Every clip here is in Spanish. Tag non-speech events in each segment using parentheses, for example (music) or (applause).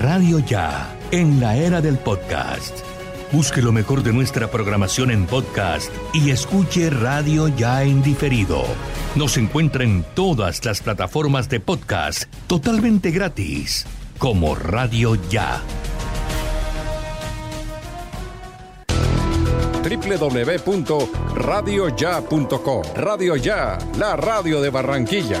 Radio Ya, en la era del podcast. Busque lo mejor de nuestra programación en podcast y escuche Radio Ya en diferido. Nos encuentra en todas las plataformas de podcast totalmente gratis, como Radio Ya. www.radioya.com Radio Ya, la radio de Barranquilla.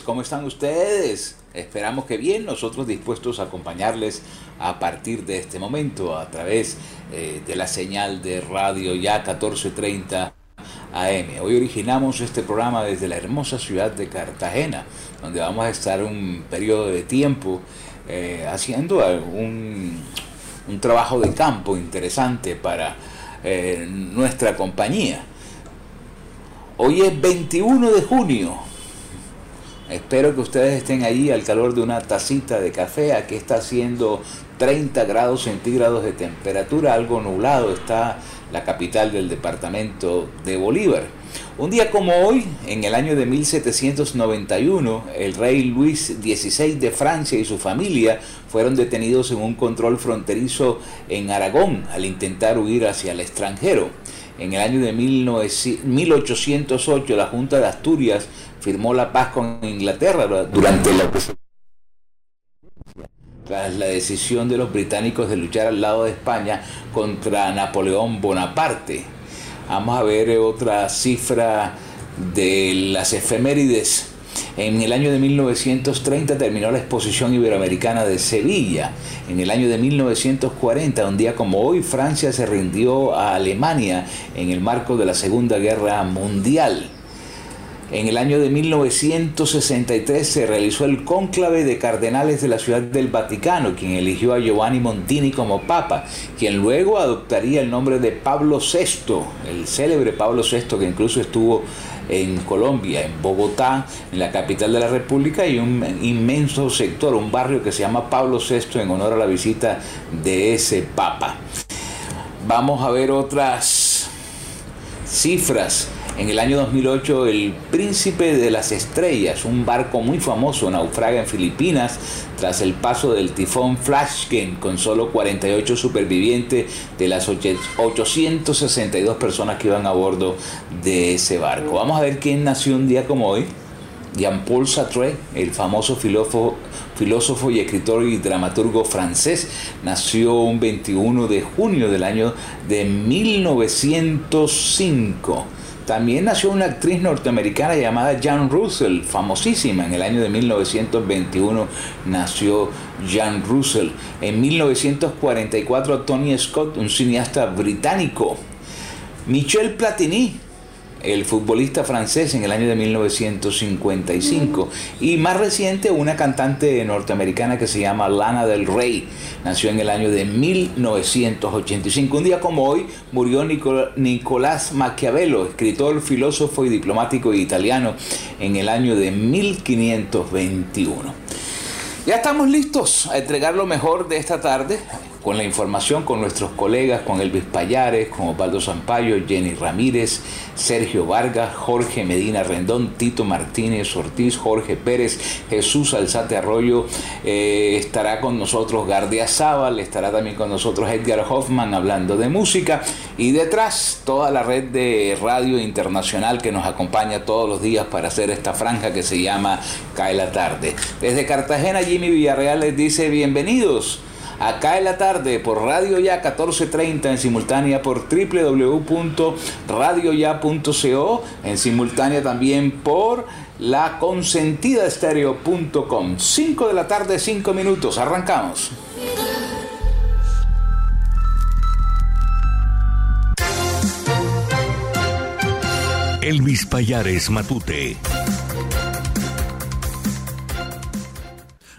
¿Cómo están ustedes? Esperamos que bien, nosotros dispuestos a acompañarles a partir de este momento a través eh, de la señal de radio ya 1430 AM. Hoy originamos este programa desde la hermosa ciudad de Cartagena, donde vamos a estar un periodo de tiempo eh, haciendo un, un trabajo de campo interesante para eh, nuestra compañía. Hoy es 21 de junio. Espero que ustedes estén allí al calor de una tacita de café. Aquí está haciendo 30 grados centígrados de temperatura, algo nublado está la capital del departamento de Bolívar. Un día como hoy, en el año de 1791, el rey Luis XVI de Francia y su familia fueron detenidos en un control fronterizo en Aragón al intentar huir hacia el extranjero. En el año de 19 1808, la Junta de Asturias firmó la paz con Inglaterra durante la tras la decisión de los británicos de luchar al lado de España contra Napoleón Bonaparte. Vamos a ver otra cifra de las efemérides. En el año de 1930 terminó la exposición iberoamericana de Sevilla. En el año de 1940, un día como hoy, Francia se rindió a Alemania en el marco de la Segunda Guerra Mundial. En el año de 1963 se realizó el cónclave de cardenales de la Ciudad del Vaticano, quien eligió a Giovanni Montini como papa, quien luego adoptaría el nombre de Pablo VI, el célebre Pablo VI que incluso estuvo en Colombia, en Bogotá, en la capital de la República, y un inmenso sector, un barrio que se llama Pablo VI en honor a la visita de ese papa. Vamos a ver otras cifras. En el año 2008, el Príncipe de las Estrellas, un barco muy famoso, naufraga en Filipinas tras el paso del tifón Flashken con solo 48 supervivientes de las 862 personas que iban a bordo de ese barco. Vamos a ver quién nació un día como hoy. Jean-Paul Sartre, el famoso filósofo, filósofo y escritor y dramaturgo francés, nació un 21 de junio del año de 1905. También nació una actriz norteamericana llamada Jan Russell, famosísima. En el año de 1921 nació Jan Russell. En 1944 Tony Scott, un cineasta británico. Michel Platini, el futbolista francés en el año de 1955. Y más reciente, una cantante norteamericana que se llama Lana del Rey. Nació en el año de 1985. Un día como hoy murió Nicolás Maquiavelo, escritor, filósofo y diplomático italiano en el año de 1521. Ya estamos listos a entregar lo mejor de esta tarde con la información con nuestros colegas, con Elvis Payares, con Osvaldo Zampayo, Jenny Ramírez, Sergio Vargas, Jorge Medina Rendón, Tito Martínez Ortiz, Jorge Pérez, Jesús Alzate Arroyo, eh, estará con nosotros Gardia Zaval, estará también con nosotros Edgar Hoffman hablando de música y detrás toda la red de radio internacional que nos acompaña todos los días para hacer esta franja que se llama Cae la tarde. Desde Cartagena, Jimmy Villarreal les dice bienvenidos acá en la tarde por Radio Ya 1430 en simultánea por www.radioya.co en simultánea también por la consentidaestereo.com 5 de la tarde 5 minutos arrancamos Elvis Payares Matute.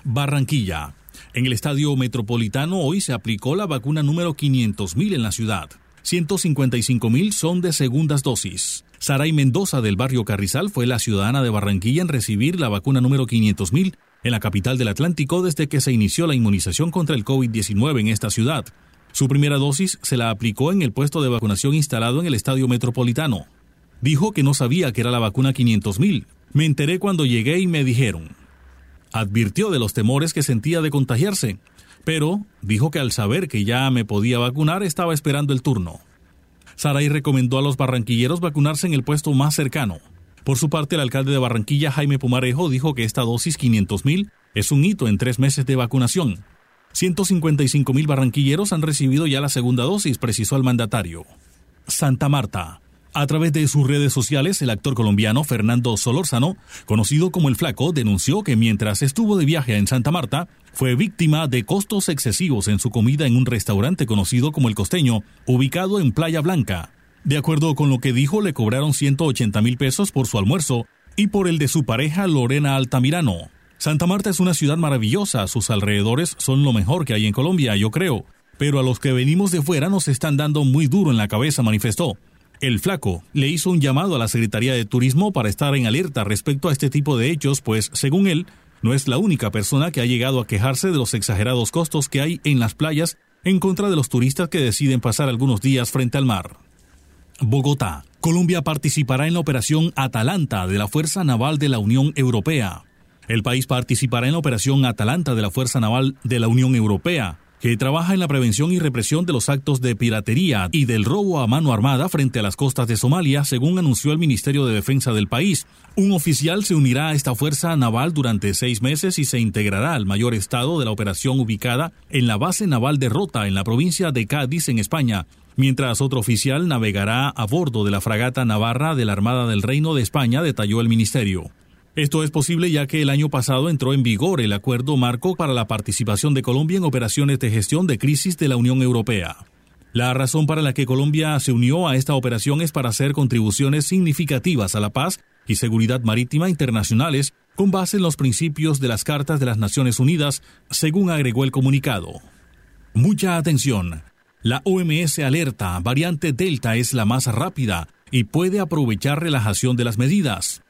Barranquilla. En el estadio metropolitano hoy se aplicó la vacuna número 500.000 en la ciudad. 155.000 son de segundas dosis. Saray Mendoza del barrio Carrizal fue la ciudadana de Barranquilla en recibir la vacuna número 500.000 en la capital del Atlántico desde que se inició la inmunización contra el COVID-19 en esta ciudad. Su primera dosis se la aplicó en el puesto de vacunación instalado en el estadio metropolitano. Dijo que no sabía que era la vacuna 500.000. Me enteré cuando llegué y me dijeron. Advirtió de los temores que sentía de contagiarse, pero dijo que al saber que ya me podía vacunar estaba esperando el turno. Saray recomendó a los barranquilleros vacunarse en el puesto más cercano. Por su parte, el alcalde de Barranquilla, Jaime Pumarejo, dijo que esta dosis 500.000 es un hito en tres meses de vacunación. 155.000 barranquilleros han recibido ya la segunda dosis, precisó el mandatario. Santa Marta. A través de sus redes sociales, el actor colombiano Fernando Solórzano, conocido como El Flaco, denunció que mientras estuvo de viaje en Santa Marta, fue víctima de costos excesivos en su comida en un restaurante conocido como El Costeño, ubicado en Playa Blanca. De acuerdo con lo que dijo, le cobraron 180 mil pesos por su almuerzo y por el de su pareja Lorena Altamirano. Santa Marta es una ciudad maravillosa, sus alrededores son lo mejor que hay en Colombia, yo creo, pero a los que venimos de fuera nos están dando muy duro en la cabeza, manifestó. El Flaco le hizo un llamado a la Secretaría de Turismo para estar en alerta respecto a este tipo de hechos, pues, según él, no es la única persona que ha llegado a quejarse de los exagerados costos que hay en las playas en contra de los turistas que deciden pasar algunos días frente al mar. Bogotá. Colombia participará en la operación Atalanta de la Fuerza Naval de la Unión Europea. El país participará en la operación Atalanta de la Fuerza Naval de la Unión Europea, que trabaja en la prevención y represión de los actos de piratería y del robo a mano armada frente a las costas de Somalia, según anunció el Ministerio de Defensa del país. Un oficial se unirá a esta fuerza naval durante seis meses y se integrará al mayor estado de la operación ubicada en la base naval de Rota, en la provincia de Cádiz, en España, mientras otro oficial navegará a bordo de la fragata Navarra de la Armada del Reino de España, detalló el Ministerio. Esto es posible ya que el año pasado entró en vigor el acuerdo marco para la participación de Colombia en operaciones de gestión de crisis de la Unión Europea. La razón para la que Colombia se unió a esta operación es para hacer contribuciones significativas a la paz y seguridad marítima internacionales con base en los principios de las Cartas de las Naciones Unidas, según agregó el comunicado. Mucha atención. La OMS alerta, variante Delta es la más rápida y puede aprovechar relajación de las medidas.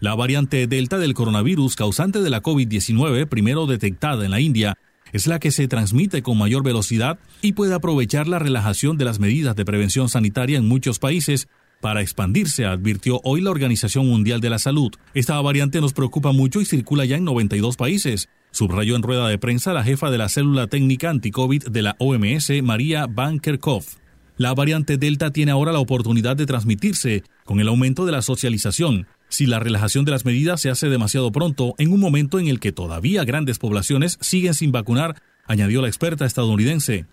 La variante Delta del coronavirus causante de la COVID-19, primero detectada en la India, es la que se transmite con mayor velocidad y puede aprovechar la relajación de las medidas de prevención sanitaria en muchos países para expandirse, advirtió hoy la Organización Mundial de la Salud. Esta variante nos preocupa mucho y circula ya en 92 países, subrayó en rueda de prensa la jefa de la célula técnica anti-COVID de la OMS, María Van Kerkhove. La variante Delta tiene ahora la oportunidad de transmitirse con el aumento de la socialización, si la relajación de las medidas se hace demasiado pronto, en un momento en el que todavía grandes poblaciones siguen sin vacunar, añadió la experta estadounidense.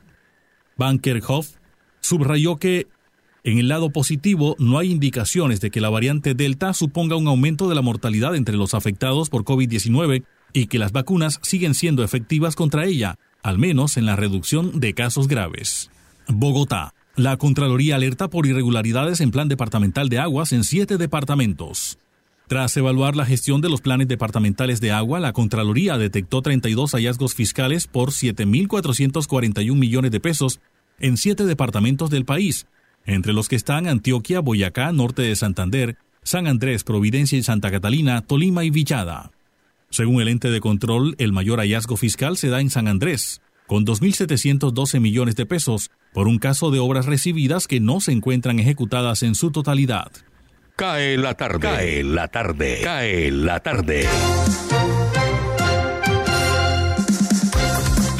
Van Kerkhoff subrayó que En el lado positivo, no hay indicaciones de que la variante Delta suponga un aumento de la mortalidad entre los afectados por COVID-19 y que las vacunas siguen siendo efectivas contra ella, al menos en la reducción de casos graves. Bogotá. La Contraloría alerta por irregularidades en plan departamental de aguas en siete departamentos. Tras evaluar la gestión de los planes departamentales de agua, la Contraloría detectó 32 hallazgos fiscales por 7.441 millones de pesos en siete departamentos del país, entre los que están Antioquia, Boyacá, Norte de Santander, San Andrés, Providencia y Santa Catalina, Tolima y Villada. Según el ente de control, el mayor hallazgo fiscal se da en San Andrés, con 2.712 millones de pesos, por un caso de obras recibidas que no se encuentran ejecutadas en su totalidad. Cae la tarde. Cae la tarde. Cae la tarde.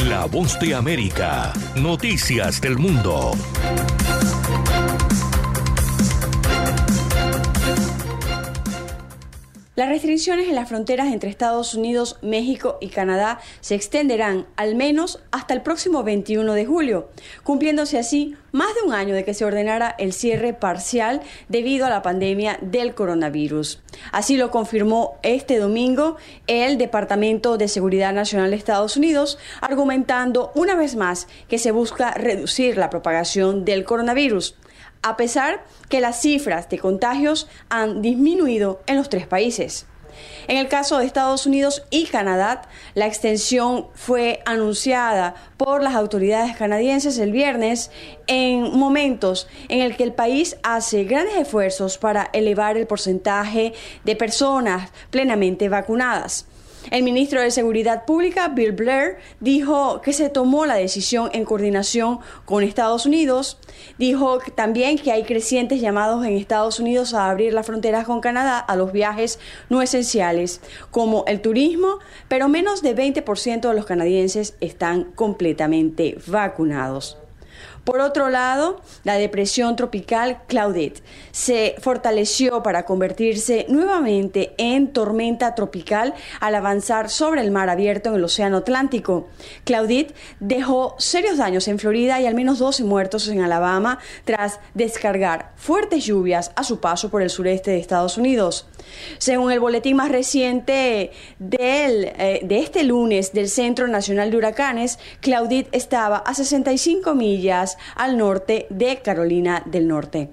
La voz de América. Noticias del mundo. Las restricciones en las fronteras entre Estados Unidos, México y Canadá se extenderán al menos hasta el próximo 21 de julio, cumpliéndose así más de un año de que se ordenara el cierre parcial debido a la pandemia del coronavirus. Así lo confirmó este domingo el Departamento de Seguridad Nacional de Estados Unidos, argumentando una vez más que se busca reducir la propagación del coronavirus a pesar que las cifras de contagios han disminuido en los tres países. En el caso de Estados Unidos y Canadá, la extensión fue anunciada por las autoridades canadienses el viernes en momentos en el que el país hace grandes esfuerzos para elevar el porcentaje de personas plenamente vacunadas. El ministro de Seguridad Pública, Bill Blair, dijo que se tomó la decisión en coordinación con Estados Unidos. Dijo también que hay crecientes llamados en Estados Unidos a abrir las fronteras con Canadá a los viajes no esenciales, como el turismo, pero menos de 20% de los canadienses están completamente vacunados. Por otro lado, la depresión tropical Claudette se fortaleció para convertirse nuevamente en tormenta tropical al avanzar sobre el mar abierto en el Océano Atlántico. Claudette dejó serios daños en Florida y al menos 12 muertos en Alabama tras descargar fuertes lluvias a su paso por el sureste de Estados Unidos. Según el boletín más reciente del, eh, de este lunes del Centro Nacional de Huracanes, Claudette estaba a 65 millas al norte de Carolina del Norte.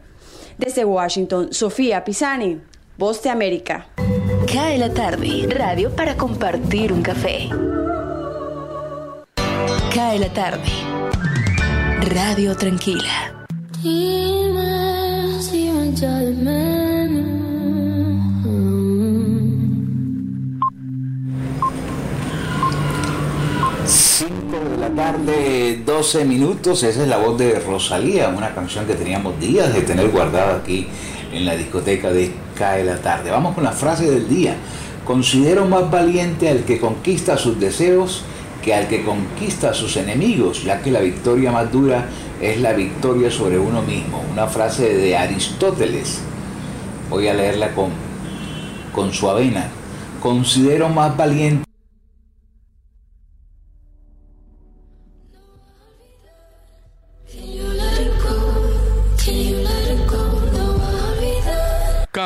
Desde Washington, Sofía Pisani, Voz de América. Cae la tarde, radio para compartir un café. Cae la tarde, radio tranquila. De la tarde, 12 minutos. Esa es la voz de Rosalía, una canción que teníamos días de tener guardada aquí en la discoteca de Cae la tarde. Vamos con la frase del día. Considero más valiente al que conquista sus deseos que al que conquista a sus enemigos, ya que la victoria más dura es la victoria sobre uno mismo. Una frase de Aristóteles. Voy a leerla con, con su avena. Considero más valiente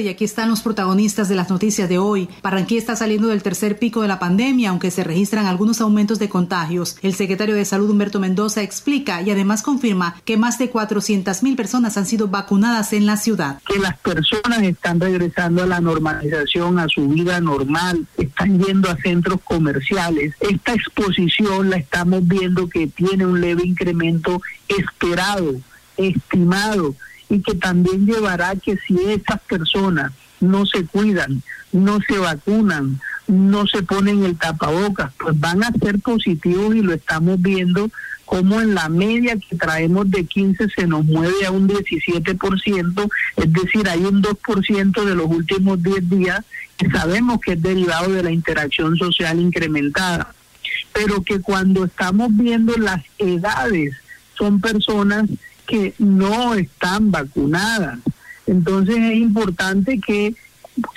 Y aquí están los protagonistas de las noticias de hoy. Barranquilla está saliendo del tercer pico de la pandemia, aunque se registran algunos aumentos de contagios. El secretario de Salud Humberto Mendoza explica y además confirma que más de 400 mil personas han sido vacunadas en la ciudad. que las personas están regresando a la normalización, a su vida normal, están yendo a centros comerciales. Esta exposición la estamos viendo que tiene un leve incremento esperado, estimado, y que también llevará que si estas personas no se cuidan, no se vacunan, no se ponen el tapabocas, pues van a ser positivos y lo estamos viendo como en la media que traemos de 15 se nos mueve a un 17%, es decir, hay un 2% de los últimos 10 días que sabemos que es derivado de la interacción social incrementada. pero que cuando estamos viendo las edades son personas que no están vacunadas. Entonces es importante que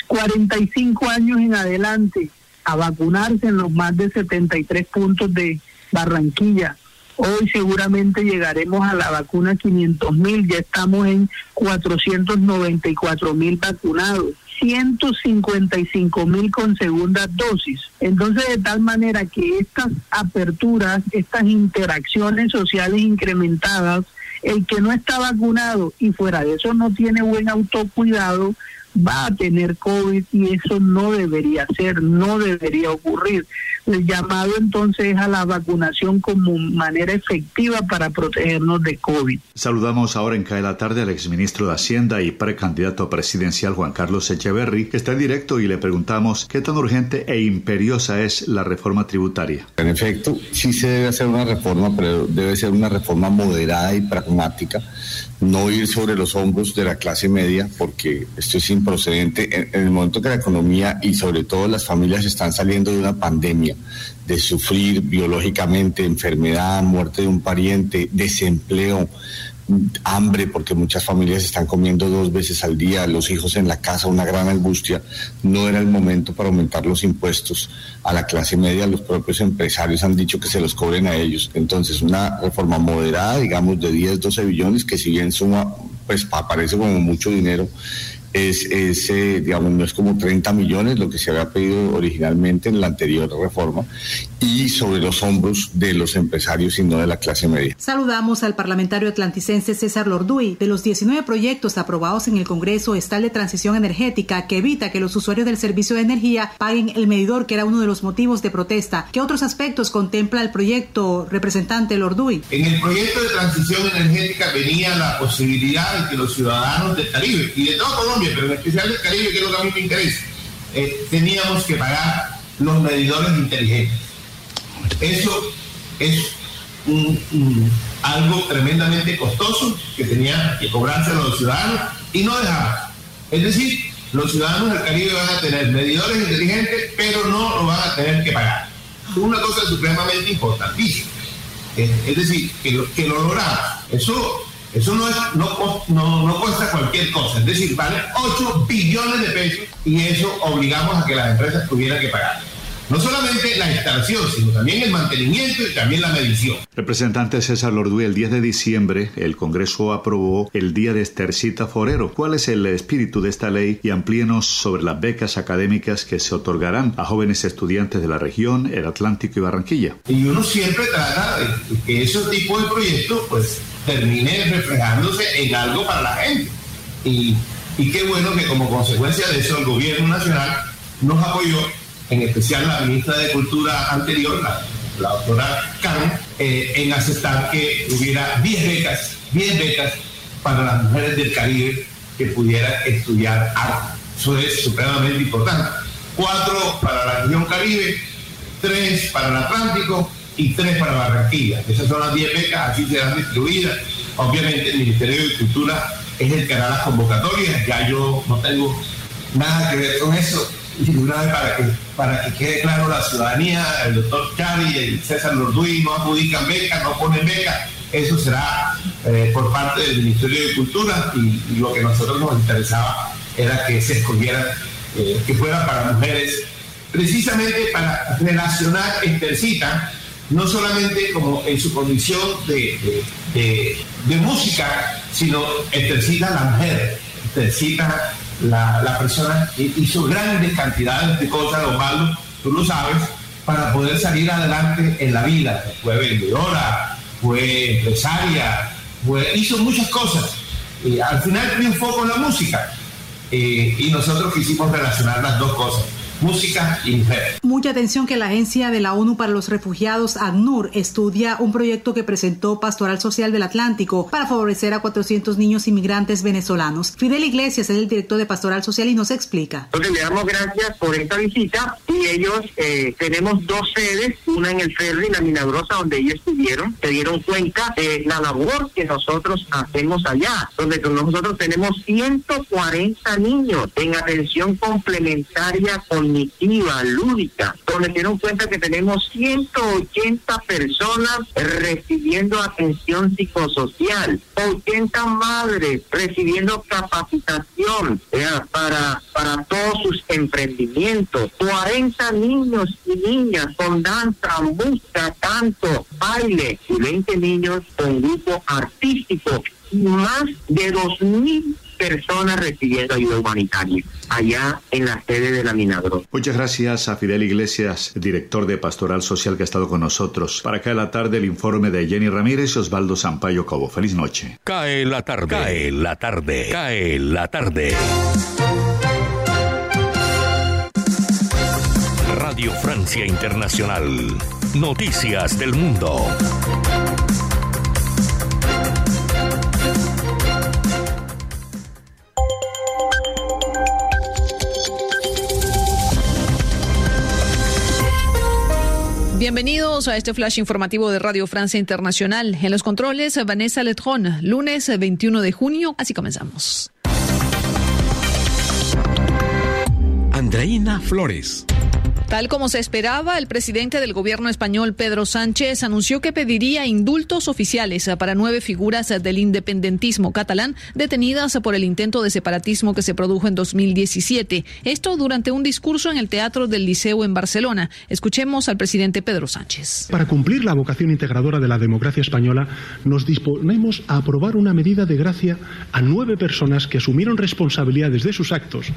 45 años en adelante a vacunarse en los más de 73 puntos de Barranquilla. Hoy seguramente llegaremos a la vacuna 500 mil, ya estamos en 494 mil vacunados. 155 mil con segunda dosis. Entonces, de tal manera que estas aperturas, estas interacciones sociales incrementadas, el que no está vacunado y fuera de eso no tiene buen autocuidado, va a tener COVID y eso no debería ser, no debería ocurrir. El llamado entonces es a la vacunación como manera efectiva para protegernos de COVID. Saludamos ahora en CAE la tarde al exministro de Hacienda y precandidato presidencial Juan Carlos Echeverry, que está en directo y le preguntamos qué tan urgente e imperiosa es la reforma tributaria. En efecto, sí se debe hacer una reforma, pero debe ser una reforma moderada y pragmática, no ir sobre los hombros de la clase media, porque esto es improcedente. En, el momento que la economía y sobre todo las familias están saliendo de una pandemia de sufrir biológicamente enfermedad, muerte de un pariente, desempleo, hambre, porque muchas familias están comiendo dos veces al día, los hijos en la casa, una gran angustia, no era el momento para aumentar los impuestos a la clase media, los propios empresarios han dicho que se los cobren a ellos. Entonces, una reforma moderada, digamos, de 10, 12 billones, que si bien suma, pues aparece como mucho dinero, es, es eh, digamos, no es como 30 millones lo que se había pedido originalmente en la anterior reforma y sobre los hombros de los empresarios y no de la clase media. Saludamos al parlamentario atlanticense César Lorduy. De los 19 proyectos aprobados en el Congreso está el de transición energética que evita que los usuarios del servicio de energía paguen el medidor, que era uno de los motivos de protesta. ¿Qué otros aspectos contempla el proyecto, representante Lorduy? En el proyecto de transición energética venía la posibilidad de que los ciudadanos del Caribe y de toda Colombia, pero en especial del Caribe, que es lo que a mí me interesa, eh, teníamos que pagar los medidores inteligentes. Eso es algo tremendamente costoso que tenía que cobrarse a los ciudadanos y no dejaba. Es decir, los ciudadanos del Caribe van a tener medidores inteligentes, pero no lo van a tener que pagar. Una cosa supremamente importantísima. Es decir, que lo, que lo logramos. Eso, eso no, es, no, no, no cuesta cualquier cosa. Es decir, vale 8 billones de pesos y eso obligamos a que las empresas tuvieran que pagar no solamente la instalación, sino también el mantenimiento y también la medición. Representante César Lorduy, el 10 de diciembre el Congreso aprobó el Día de Estercita Forero. ¿Cuál es el espíritu de esta ley? Y amplíenos sobre las becas académicas que se otorgarán a jóvenes estudiantes de la región, el Atlántico y Barranquilla. Y uno siempre trata de que ese tipo de proyectos pues termine reflejándose en algo para la gente. Y, qué bueno que como consecuencia de eso el gobierno nacional nos apoyó en especial la ministra de Cultura anterior, la, doctora Karen, eh, en aceptar que hubiera 10 becas, 10 becas para las mujeres del Caribe que pudieran estudiar arte. Eso es supremamente importante. Cuatro para la región Caribe, tres para el Atlántico y tres para Barranquilla. Esas son las 10 becas, así serán distribuidas. Obviamente el Ministerio de Cultura es el que hará las convocatorias, ya yo no tengo nada que ver con eso una vez para que, para que quede claro la ciudadanía, el doctor Chari el César Lorduy no adjudican becas, no ponen becas, eso será eh, por parte del Ministerio de Cultura y, lo que a nosotros nos interesaba era que se escogiera, eh, que fuera para mujeres, precisamente para relacionar Estercita, no solamente como en su condición de, de, música, sino Estercita la mujer, Estercita la, persona hizo grandes cantidades de cosas, Osvaldo, tú lo sabes, para poder salir adelante en la vida. Fue vendedora, fue empresaria, hizo muchas cosas. Y al final triunfó con la música. Eh, y nosotros quisimos relacionar las dos cosas música y mujer. Mucha atención que la Agencia de la ONU para los Refugiados, ACNUR, estudia un proyecto que presentó Pastoral Social del Atlántico para favorecer a 400 niños inmigrantes venezolanos. Fidel Iglesias es el director de Pastoral Social y nos explica. Entonces le damos gracias por esta visita y ellos eh, tenemos dos sedes, una en el ferry, la Milagrosa, donde ellos estuvieron, se dieron cuenta de la labor que nosotros hacemos allá, donde nosotros tenemos 140 niños en atención complementaria con primitiva, lúdica, donde se dieron cuenta que tenemos 180 personas recibiendo atención psicosocial, 80 madres recibiendo capacitación para, para todos sus emprendimientos, 40 niños y niñas con danza, música, canto, baile y 20 niños con grupo artístico y más de 2.000 personas recibiendo ayuda humanitaria allá en la sede de la Minagro. Muchas gracias a Fidel Iglesias, director de Pastoral Social que ha estado con nosotros. Para acá la tarde el informe de Jenny Ramírez y Osvaldo Sampaio Cobo. Feliz noche. Cae la tarde, cae la tarde, cae la tarde. Radio Francia Internacional. Noticias del Mundo. Bienvenidos a este flash informativo de Radio Francia Internacional. En los controles, Vanessa Letron, lunes 21 de junio. Así comenzamos. Andreina Flores. Tal como se esperaba, el presidente del gobierno español, Pedro Sánchez, anunció que pediría indultos oficiales para nueve figuras del independentismo catalán detenidas por el intento de separatismo que se produjo en 2017. Esto durante un discurso en el Teatro del Liceo en Barcelona. Escuchemos al presidente Pedro Sánchez. Para cumplir la vocación integradora de la democracia española, nos disponemos a aprobar una medida de gracia a nueve personas que asumieron responsabilidades de sus actos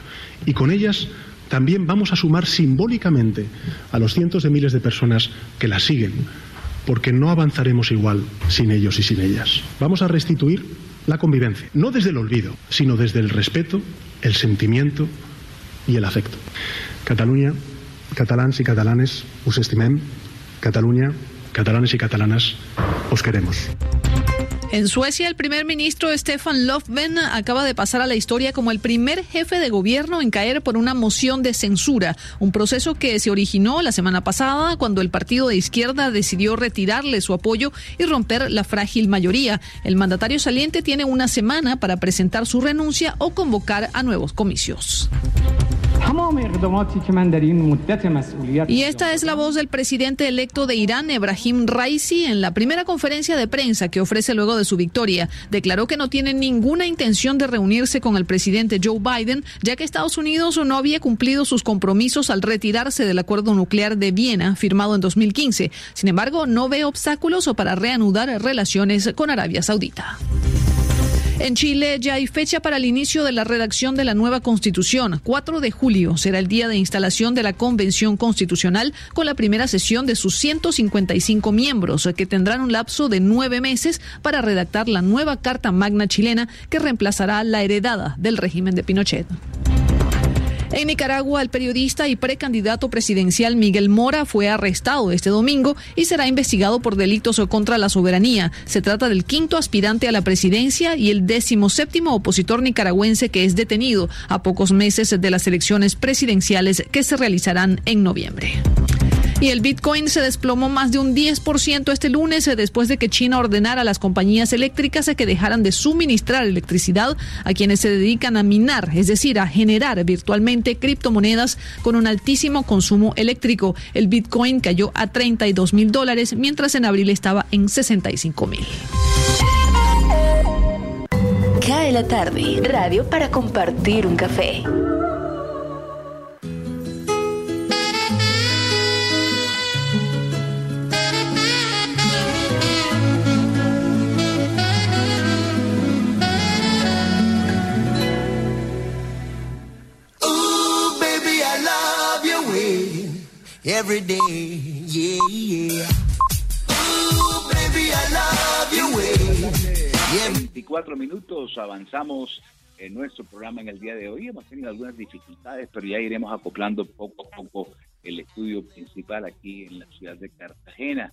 y con ellas también vamos a sumar simbólicamente a los cientos de miles de personas que las siguen, porque no avanzaremos igual sin ellos y sin ellas. Vamos a restituir la convivencia, no desde el olvido, sino desde el respeto, el sentimiento y el afecto. Cataluña, catalans y catalanes, us estimem. Cataluña, catalanes y catalanas, os queremos. En Suecia, el primer ministro Stefan Löfven acaba de pasar a la historia como el primer jefe de gobierno en caer por una moción de censura, un proceso que se originó la semana pasada cuando el partido de izquierda decidió retirarle su apoyo y romper la frágil mayoría. El mandatario saliente tiene una semana para presentar su renuncia o convocar a nuevos comicios. Y esta es la voz del presidente electo de Irán, Ebrahim Raisi, en la primera conferencia de prensa que ofrece luego de su victoria. Declaró que no tiene ninguna intención de reunirse con el presidente Joe Biden, ya que Estados Unidos no había cumplido sus compromisos al retirarse del acuerdo nuclear de Viena firmado en 2015. Sin embargo, no ve obstáculos para reanudar relaciones con Arabia Saudita. En Chile ya hay fecha para el inicio de la redacción de la nueva constitución. 4 de julio será el día de instalación de la Convención Constitucional con la primera sesión de sus 155 miembros, que tendrán un lapso de nueve meses para redactar la nueva Carta Magna chilena que reemplazará la heredada del régimen de Pinochet. En Nicaragua, el periodista y precandidato presidencial Miguel Mora fue arrestado este domingo y será investigado por delitos contra la soberanía. Se trata del quinto aspirante a la presidencia y el décimo séptimo opositor nicaragüense que es detenido a pocos meses de las elecciones presidenciales que se realizarán en noviembre. Y el Bitcoin se desplomó más de un 10% este lunes eh, después de que China ordenara a las compañías eléctricas que dejaran de suministrar electricidad a quienes se dedican a minar, es decir, a generar virtualmente criptomonedas con un altísimo consumo eléctrico. El Bitcoin cayó a 32 mil dólares, mientras en abril estaba en 65 mil. Cae la tarde, radio para compartir un café. Every day. Yeah, yeah. Ooh, baby, I love way. Yeah. 24 minutos avanzamos en nuestro programa en el día de hoy. Hemos tenido algunas dificultades, pero ya iremos acoplando poco a poco el estudio principal aquí en la ciudad de Cartagena.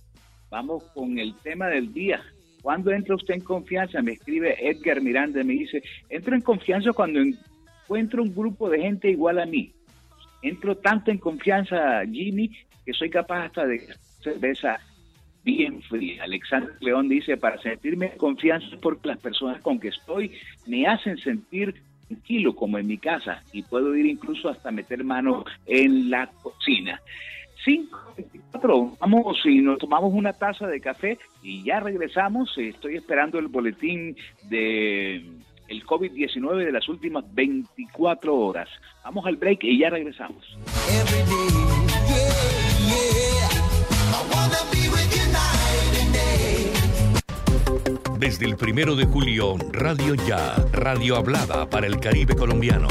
Vamos con el tema del día. ¿Cuándo entra usted en confianza? Me escribe Edgar Miranda, me dice, entro en confianza cuando encuentro un grupo de gente igual a mí. Entro tanto en confianza, Jimmy, que soy capaz hasta de cerveza bien fría. Alexander León dice, para sentirme en confianza porque las personas con que estoy me hacen sentir tranquilo como en mi casa y puedo ir incluso hasta meter mano en la cocina. 5.24, vamos y nos tomamos una taza de café y ya regresamos. Estoy esperando el boletín de el COVID-19 de las últimas 24 horas. Vamos al break y ya regresamos. Desde el primero de julio, Radio Ya, radio hablada para el Caribe colombiano.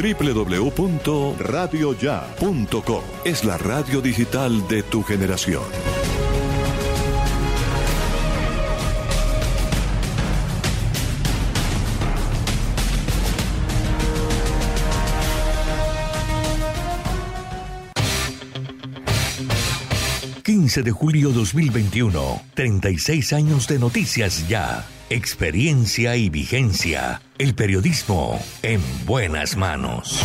www.radioya.com es la radio digital de tu generación. ...15 de julio 2021... ...36 años de noticias ya... Experiencia y vigencia. El periodismo en buenas manos.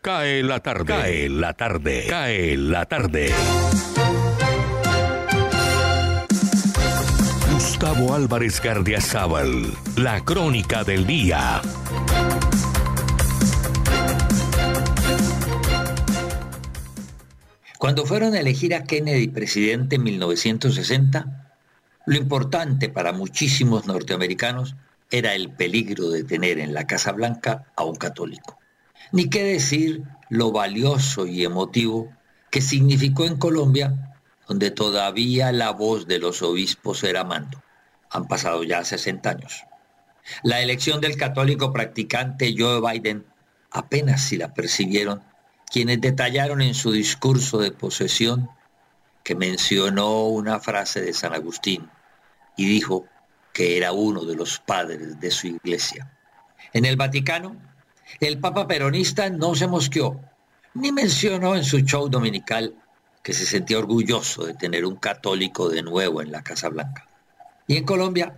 Cae la tarde. Cae la tarde. Cae la tarde. Gustavo Álvarez Gardiazabal. La crónica del día. Cuando fueron a elegir a Kennedy presidente en 1960, lo importante para muchísimos norteamericanos era el peligro de tener en la Casa Blanca a un católico. Ni qué decir lo valioso y emotivo que significó en Colombia, donde todavía la voz de los obispos era mando. Han pasado ya 60 años. La elección del católico practicante Joe Biden apenas si la percibieron quienes detallaron en su discurso de posesión que mencionó una frase de San Agustín y dijo que era uno de los padres de su iglesia. En el Vaticano, el Papa peronista no se mosqueó, ni mencionó en su show dominical que se sentía orgulloso de tener un católico de nuevo en la Casa Blanca. Y en Colombia,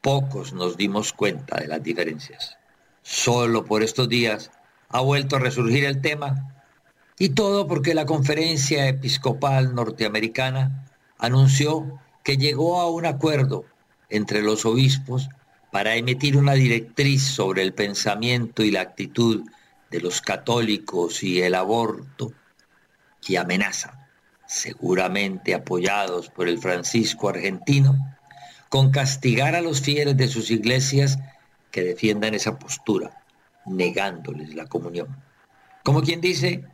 pocos nos dimos cuenta de las diferencias. Solo por estos días ha vuelto a resurgir el tema y todo porque la Conferencia Episcopal Norteamericana anunció que llegó a un acuerdo entre los obispos para emitir una directriz sobre el pensamiento y la actitud de los católicos y el aborto y amenaza, seguramente apoyados por el Francisco argentino, con castigar a los fieles de sus iglesias que defiendan esa postura, negándoles la comunión. Como quien dice,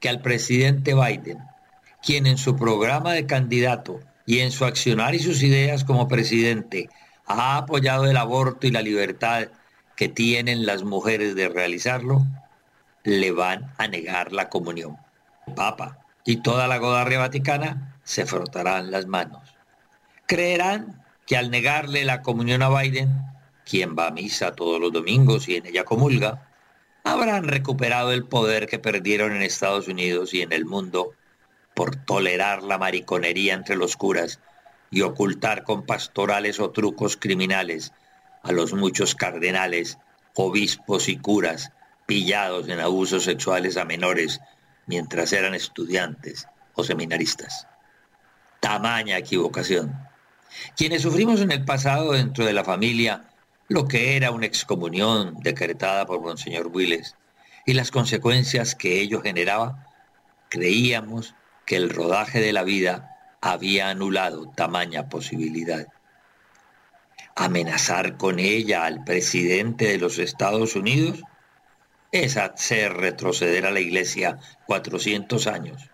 que al presidente Biden, quien en su programa de candidato y en su accionar y sus ideas como presidente ha apoyado el aborto y la libertad que tienen las mujeres de realizarlo, le van a negar la comunión. El Papa y toda la godarria vaticana se frotarán las manos. Creerán que al negarle la comunión a Biden, quien va a misa todos los domingos y en ella comulga, habrán recuperado el poder que perdieron en Estados Unidos y en el mundo por tolerar la mariconería entre los curas y ocultar con pastorales o trucos criminales a los muchos cardenales, obispos y curas pillados en abusos sexuales a menores mientras eran estudiantes o seminaristas. Tamaña equivocación. Quienes sufrimos en el pasado dentro de la familia lo que era una excomunión decretada por Monseñor Willes y las consecuencias que ello generaba, Creíamos que el rodaje de la vida había anulado tamaña posibilidad. Amenazar con ella al presidente de los Estados Unidos es hacer retroceder a la Iglesia 400 años,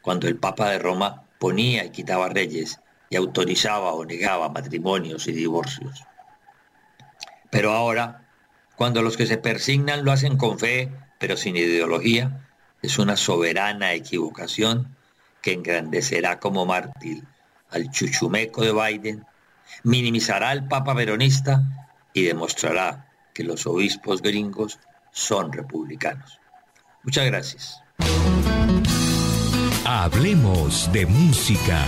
cuando el Papa de Roma ponía y quitaba reyes y autorizaba o negaba matrimonios y divorcios. Pero ahora, cuando los que se persignan lo hacen con fe, pero sin ideología, es una soberana equivocación que engrandecerá como mártir al chuchumeco de Biden, minimizará al Papa veronista y demostrará que los obispos gringos son republicanos. Muchas gracias. Hablemos de música.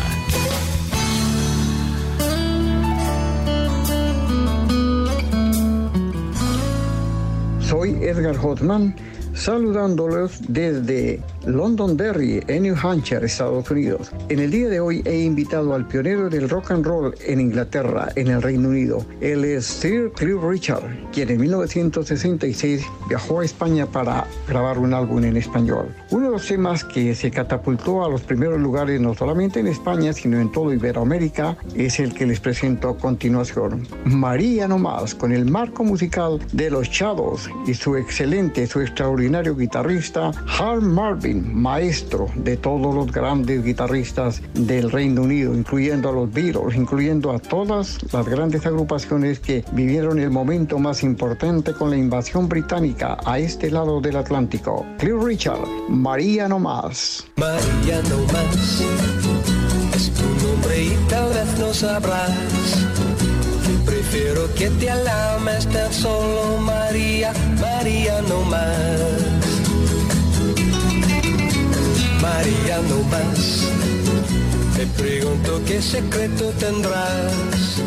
Soy Edgar Hotman saludándolos desde Londonderry, en New Hampshire, Estados Unidos. En el día de hoy he invitado al pionero del rock and roll en Inglaterra, en el Reino Unido. Él es Sir Cliff Richard, quien en 1966 viajó a España para grabar un álbum en español. Uno de los temas que se catapultó a los primeros lugares no solamente en España, sino en todo Iberoamérica, es el que les presento a continuación. María No Más, con el marco musical de Los Shadows y su excelente, su extraordinario guitarrista, Hal Marvin maestro de todos los grandes guitarristas del Reino Unido, incluyendo a los Beatles, incluyendo a todas las grandes agrupaciones que vivieron el momento más importante con la invasión británica a este lado del Atlántico. Cliff Richard, María no más. María no más, es tu nombre y tal vez no sabrás. Prefiero que te alames tan solo María, María no más. María no más. Te pregunto qué secreto tendrás.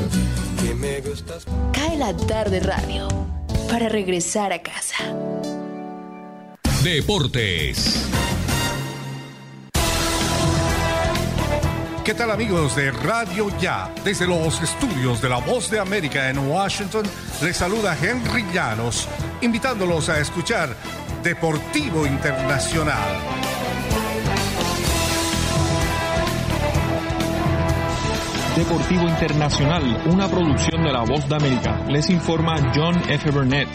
Que me gustas. Cae la tarde radio para regresar a casa. Deportes. ¿Qué tal amigos de Radio Ya? Desde los estudios de La Voz de América en Washington, les saluda Henry Llanos, invitándolos a escuchar Deportivo Internacional. Deportivo Internacional, una producción de La Voz de América. Les informa John F. Burnett.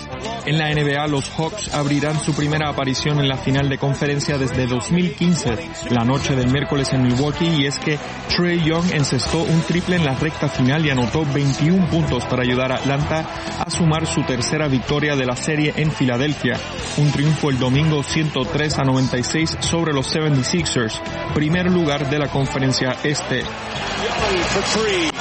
En la NBA, los Hawks abrirán su primera aparición en la final de conferencia desde 2015, la noche del miércoles en Milwaukee, y es que Trey Young encestó un triple en la recta final y anotó 21 puntos para ayudar a Atlanta a sumar su tercera victoria de la serie en Filadelfia. Un triunfo el domingo 103 a 96 sobre los 76ers, primer lugar de la conferencia este. three.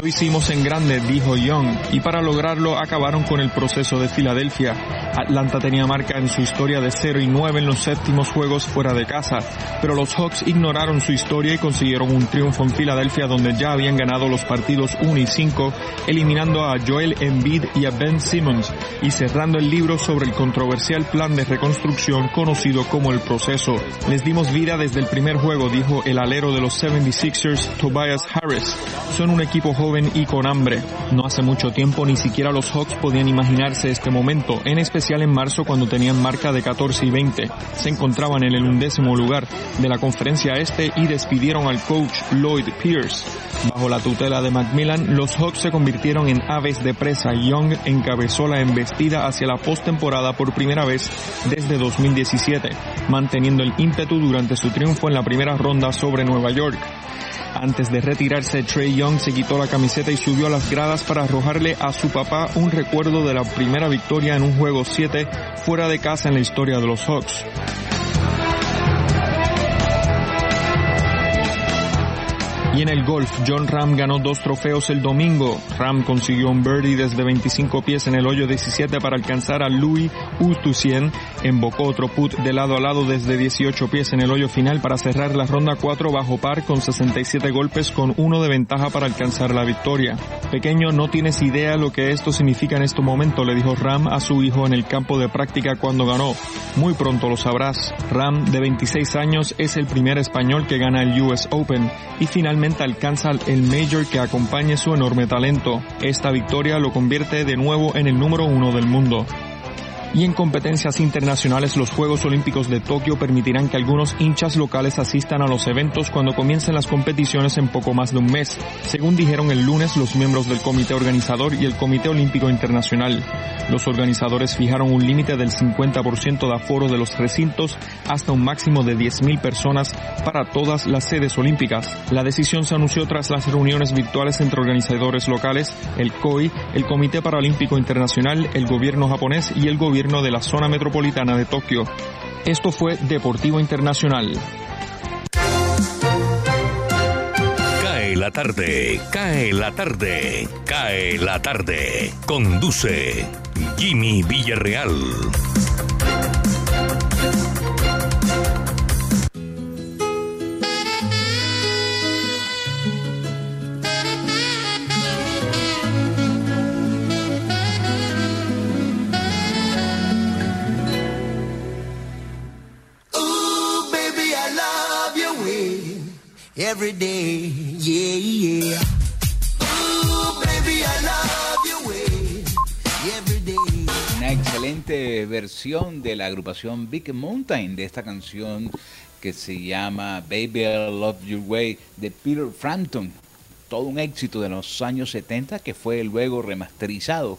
Lo hicimos en grande, dijo Young, y para lograrlo acabaron con el proceso de Filadelfia. Atlanta tenía marca en su historia de 0 y 9 en los séptimos juegos fuera de casa, pero los Hawks ignoraron su historia y consiguieron un triunfo en Filadelfia donde ya habían ganado los partidos 1 y 5, eliminando a Joel Embiid y a Ben Simmons y cerrando el libro sobre el controversial plan de reconstrucción conocido como el proceso. Les dimos vida desde el primer juego, dijo el alero de los 76ers, Tobias Harris. Son un equipo joven y con hambre. No hace mucho tiempo ni siquiera los Hawks podían imaginarse este momento, en especial en marzo cuando tenían marca de 14 y 20. Se encontraban en el undécimo lugar de la conferencia este y despidieron al coach Lloyd Pierce. Bajo la tutela de Macmillan, los Hawks se convirtieron en aves de presa. Young encabezó la embestida hacia la postemporada por primera vez desde 2017, manteniendo el ímpetu durante su triunfo en la primera ronda sobre Nueva York. Antes de retirarse, Trey Young se quitó la camiseta y subió a las gradas para arrojarle a su papá un recuerdo de la primera victoria en un juego 7 fuera de casa en la historia de los Hawks. Y en el golf, John Ram ganó dos trofeos el domingo. Ram consiguió un birdie desde 25 pies en el hoyo 17 para alcanzar a Louis Utusien. Embocó otro put de lado a lado desde 18 pies en el hoyo final para cerrar la ronda 4 bajo par con 67 golpes con uno de ventaja para alcanzar la victoria. Pequeño, no tienes idea lo que esto significa en este momento, le dijo Ram a su hijo en el campo de práctica cuando ganó. Muy pronto lo sabrás. Ram, de 26 años, es el primer español que gana el US Open y finalmente alcanza el Major que acompañe su enorme talento. Esta victoria lo convierte de nuevo en el número uno del mundo. Y en competencias internacionales, los Juegos Olímpicos de Tokio permitirán que algunos hinchas locales asistan a los eventos cuando comiencen las competiciones en poco más de un mes, según dijeron el lunes los miembros del comité organizador y el Comité Olímpico Internacional. Los organizadores fijaron un límite del 50% de aforo de los recintos hasta un máximo de 10.000 personas para todas las sedes olímpicas. La decisión se anunció tras las reuniones virtuales entre organizadores locales, el COI, el Comité Paralímpico Internacional, el gobierno japonés y el gobierno de la zona metropolitana de Tokio. Esto fue Deportivo Internacional. Cae la tarde, cae la tarde, cae la tarde. Conduce Jimmy Villarreal. Una excelente versión de la agrupación Big Mountain de esta canción que se llama Baby I Love Your Way de Peter Frampton. Todo un éxito de los años 70 que fue luego remasterizado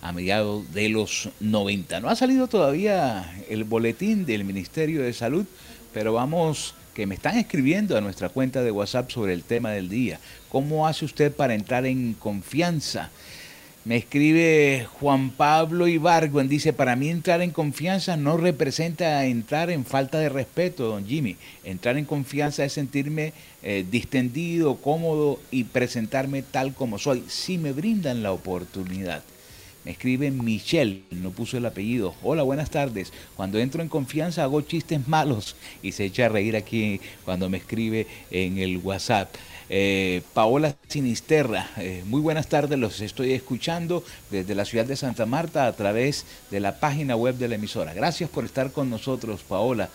a mediados de los 90. No ha salido todavía el boletín del Ministerio de Salud, pero vamos que me están escribiendo a nuestra cuenta de WhatsApp sobre el tema del día. ¿Cómo hace usted para entrar en confianza? Me escribe Juan Pablo Ibargüen, dice, para mí entrar en confianza no representa entrar en falta de respeto, don Jimmy. Entrar en confianza es sentirme eh, distendido, cómodo y presentarme tal como soy, si me brindan la oportunidad. Escribe Michelle, no puso el apellido. Hola, buenas tardes. Cuando entro en confianza hago chistes malos y se echa a reír aquí cuando me escribe en el WhatsApp. Eh, Paola Sinisterra, eh, muy buenas tardes, los estoy escuchando desde la ciudad de Santa Marta a través de la página web de la emisora. Gracias por estar con nosotros, Paola.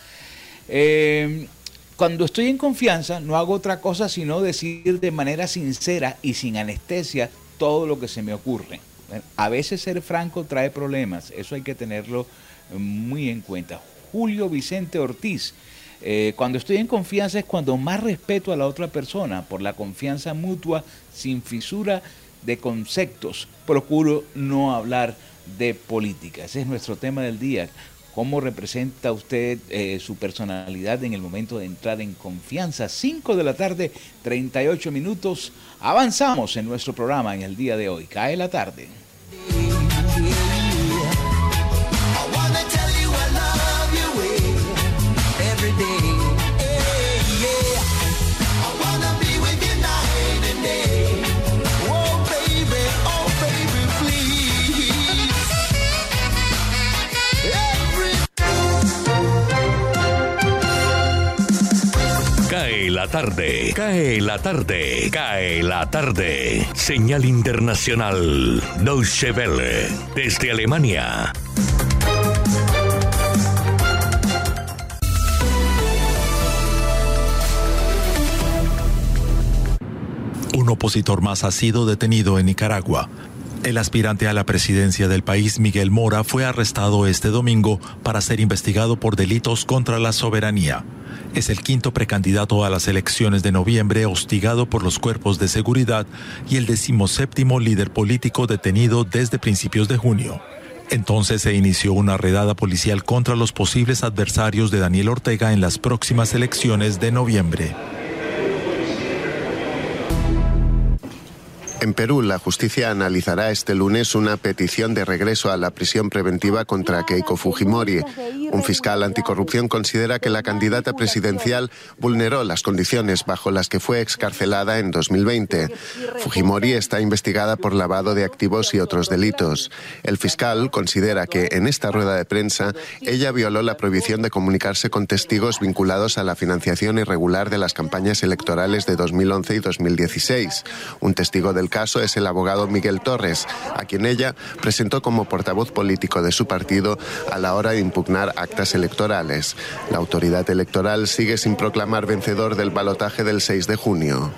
Eh, cuando estoy en confianza no hago otra cosa sino decir de manera sincera y sin anestesia todo lo que se me ocurre. A veces ser franco trae problemas, eso hay que tenerlo muy en cuenta. Julio Vicente Ortiz, eh, cuando estoy en confianza es cuando más respeto a la otra persona, por la confianza mutua, sin fisura de conceptos. Procuro no hablar de política. Ese es nuestro tema del día. ¿Cómo representa usted eh, su personalidad en el momento de entrar en confianza? 5 de la tarde, 38 minutos. Avanzamos en nuestro programa en el día de hoy. Cae la tarde. La tarde, cae la tarde, cae la tarde. Señal internacional, Deutsche Welle, desde Alemania. Un opositor más ha sido detenido en Nicaragua. El aspirante a la presidencia del país, Miguel Mora, fue arrestado este domingo para ser investigado por delitos contra la soberanía. Es el quinto precandidato a las elecciones de noviembre hostigado por los cuerpos de seguridad y el decimoséptimo líder político detenido desde principios de junio. Entonces se inició una redada policial contra los posibles adversarios de Daniel Ortega en las próximas elecciones de noviembre. En Perú, la justicia analizará este lunes una petición de regreso a la prisión preventiva contra Keiko Fujimori. Un fiscal anticorrupción considera que la candidata presidencial vulneró las condiciones bajo las que fue excarcelada en 2020. Fujimori está investigada por lavado de activos y otros delitos. El fiscal considera que en esta rueda de prensa ella violó la prohibición de comunicarse con testigos vinculados a la financiación irregular de las campañas electorales de 2011 y 2016. Un testigo del caso es el abogado Miguel Torres, a quien ella presentó como portavoz político de su partido a la hora de impugnar actas electorales. La autoridad electoral sigue sin proclamar vencedor del balotaje del 6 de junio.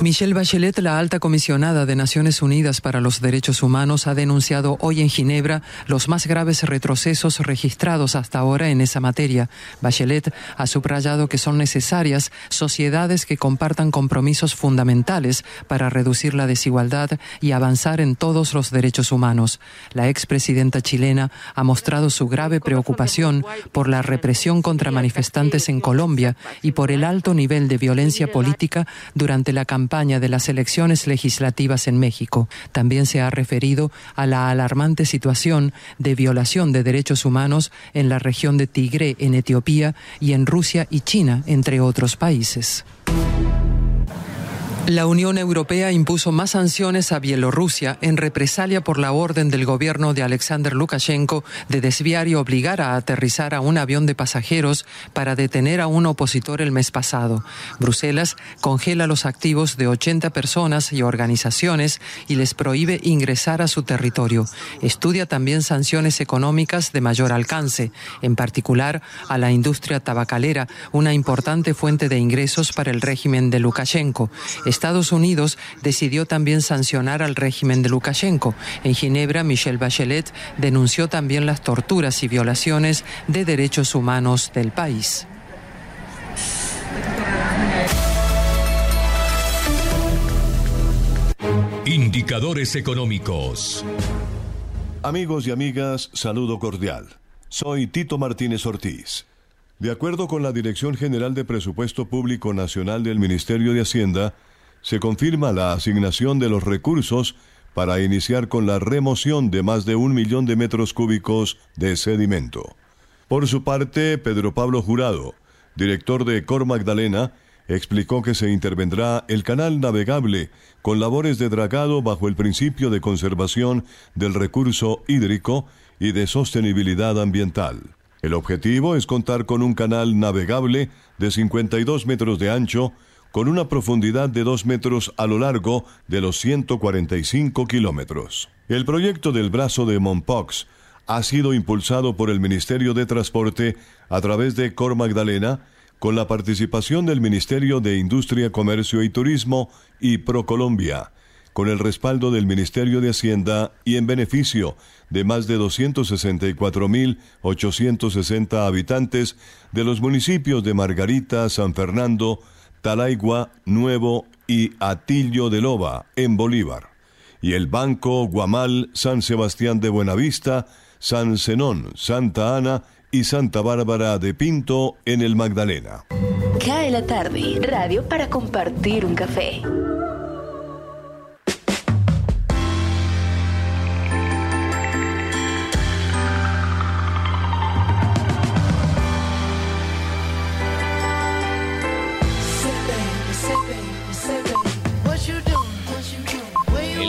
Michelle Bachelet, la alta comisionada de Naciones Unidas para los Derechos Humanos, ha denunciado hoy en Ginebra los más graves retrocesos registrados hasta ahora en esa materia. Bachelet ha subrayado que son necesarias sociedades que compartan compromisos fundamentales para reducir la desigualdad y avanzar en todos los derechos humanos. La expresidenta chilena ha mostrado su grave preocupación por la represión contra manifestantes en Colombia y por el alto nivel de violencia política durante la campaña de las elecciones legislativas en México. También se ha referido a la alarmante situación de violación de derechos humanos en la región de Tigre, en Etiopía, y en Rusia y China, entre otros países. La Unión Europea impuso más sanciones a Bielorrusia en represalia por la orden del gobierno de Alexander Lukashenko de desviar y obligar a aterrizar a un avión de pasajeros para detener a un opositor el mes pasado. Bruselas congela los activos de 80 personas y organizaciones y les prohíbe ingresar a su territorio. Estudia también sanciones económicas de mayor alcance, en particular a la industria tabacalera, una importante fuente de ingresos para el régimen de Lukashenko. Estados Unidos decidió también sancionar al régimen de Lukashenko. En Ginebra, Michelle Bachelet denunció también las torturas y violaciones de derechos humanos del país. Indicadores económicos. Amigos y amigas, saludo cordial. Soy Tito Martínez Ortiz. De acuerdo con la Dirección General de Presupuesto Público Nacional del Ministerio de Hacienda, se confirma la asignación de los recursos para iniciar con la remoción de más de un millón de metros cúbicos de sedimento. Por su parte, Pedro Pablo Jurado, director de Cor Magdalena, explicó que se intervendrá el canal navegable con labores de dragado bajo el principio de conservación del recurso hídrico y de sostenibilidad ambiental. El objetivo es contar con un canal navegable de 52 metros de ancho con una profundidad de 2 metros a lo largo de los 145 kilómetros. El proyecto del brazo de Mompox ha sido impulsado por el Ministerio de Transporte a través de Cor Magdalena, con la participación del Ministerio de Industria, Comercio y Turismo y Procolombia, con el respaldo del Ministerio de Hacienda y en beneficio de más de 264.860 habitantes de los municipios de Margarita, San Fernando, Talaigua, Nuevo y Atillo de Loba, en Bolívar, y el Banco Guamal San Sebastián de Buenavista, San Zenón, Santa Ana y Santa Bárbara de Pinto en el Magdalena. Cae la tarde, radio para compartir un café.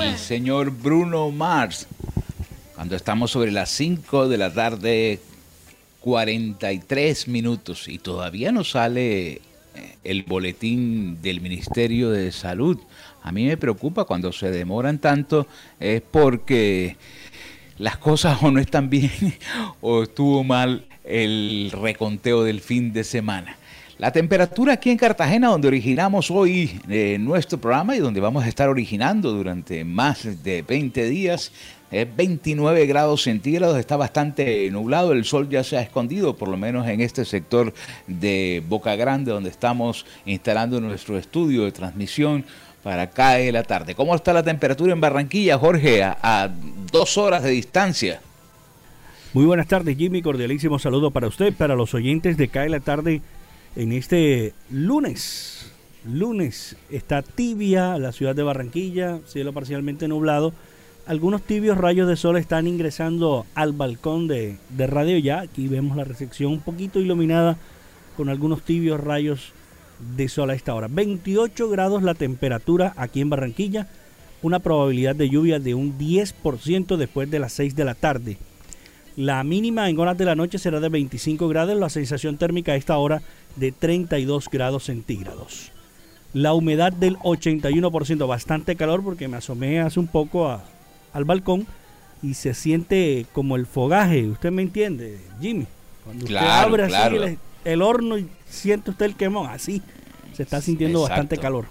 El señor Bruno Mars. Cuando estamos sobre las 5 de la tarde, 43 minutos, y todavía no sale eh, el boletín del Ministerio de Salud. A mí me preocupa cuando se demoran tanto, es porque las cosas o no están bien (laughs) o estuvo mal el reconteo del fin de semana. La temperatura aquí en Cartagena, donde originamos hoy eh, nuestro programa y donde vamos a estar originando durante más de 20 días, es 29 grados centígrados, está bastante nublado, el sol ya se ha escondido, por lo menos en este sector de Boca Grande, donde estamos instalando nuestro estudio de transmisión para CAE la tarde. ¿Cómo está la temperatura en Barranquilla, Jorge, a, a dos horas de distancia? Muy buenas tardes, Jimmy. Cordialísimo saludo para usted, para los oyentes de CAE la tarde en este lunes. Lunes está tibia la ciudad de Barranquilla, cielo parcialmente nublado. Algunos tibios rayos de sol están ingresando al balcón de, de Radio Ya. Aquí vemos la recepción un poquito iluminada con algunos tibios rayos de sol a esta hora. 28 grados la temperatura aquí en Barranquilla. Una probabilidad de lluvia de un 10% después de las 6 de la tarde. La mínima en horas de la noche será de 25 grados, la sensación térmica a esta hora de 32 grados centígrados. La humedad del 81%, bastante calor porque me asomé hace un poco a- al balcón y se siente como el fogaje, ¿usted me entiende, Jimmy? Cuando usted Claro, abre así el, el horno y siente usted el quemón, así se está sintiendo Exacto. bastante calor.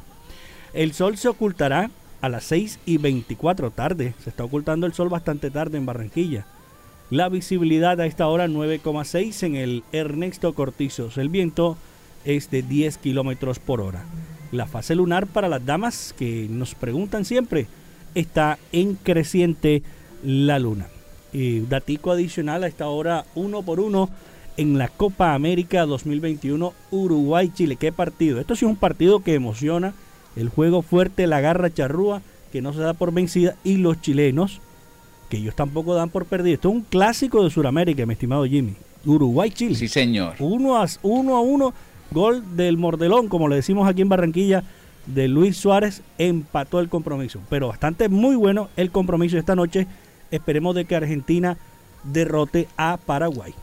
El sol se ocultará a las 6 y 24 tarde. Se está ocultando el sol bastante tarde en Barranquilla. La visibilidad a esta hora 9,6 en el Ernesto Cortizos. El viento es de 10 kilómetros por hora. La fase lunar para las damas que nos preguntan siempre está en creciente la luna. Y datico adicional a esta hora uno por uno en la Copa América 2021 Uruguay-Chile. ¿Qué partido? Esto sí es un partido que emociona. El juego fuerte, la garra charrúa, que no se da por vencida. Y los chilenos, que ellos tampoco dan por perdido. Esto es un clásico de Sudamérica, mi estimado Jimmy. Uruguay-Chile. Sí, señor. Uno a, uno a uno, gol del Mordelón, como le decimos aquí en Barranquilla, de Luis Suárez, empató el compromiso. Pero bastante muy bueno el compromiso esta noche. Esperemos de que Argentina derrote a Paraguay.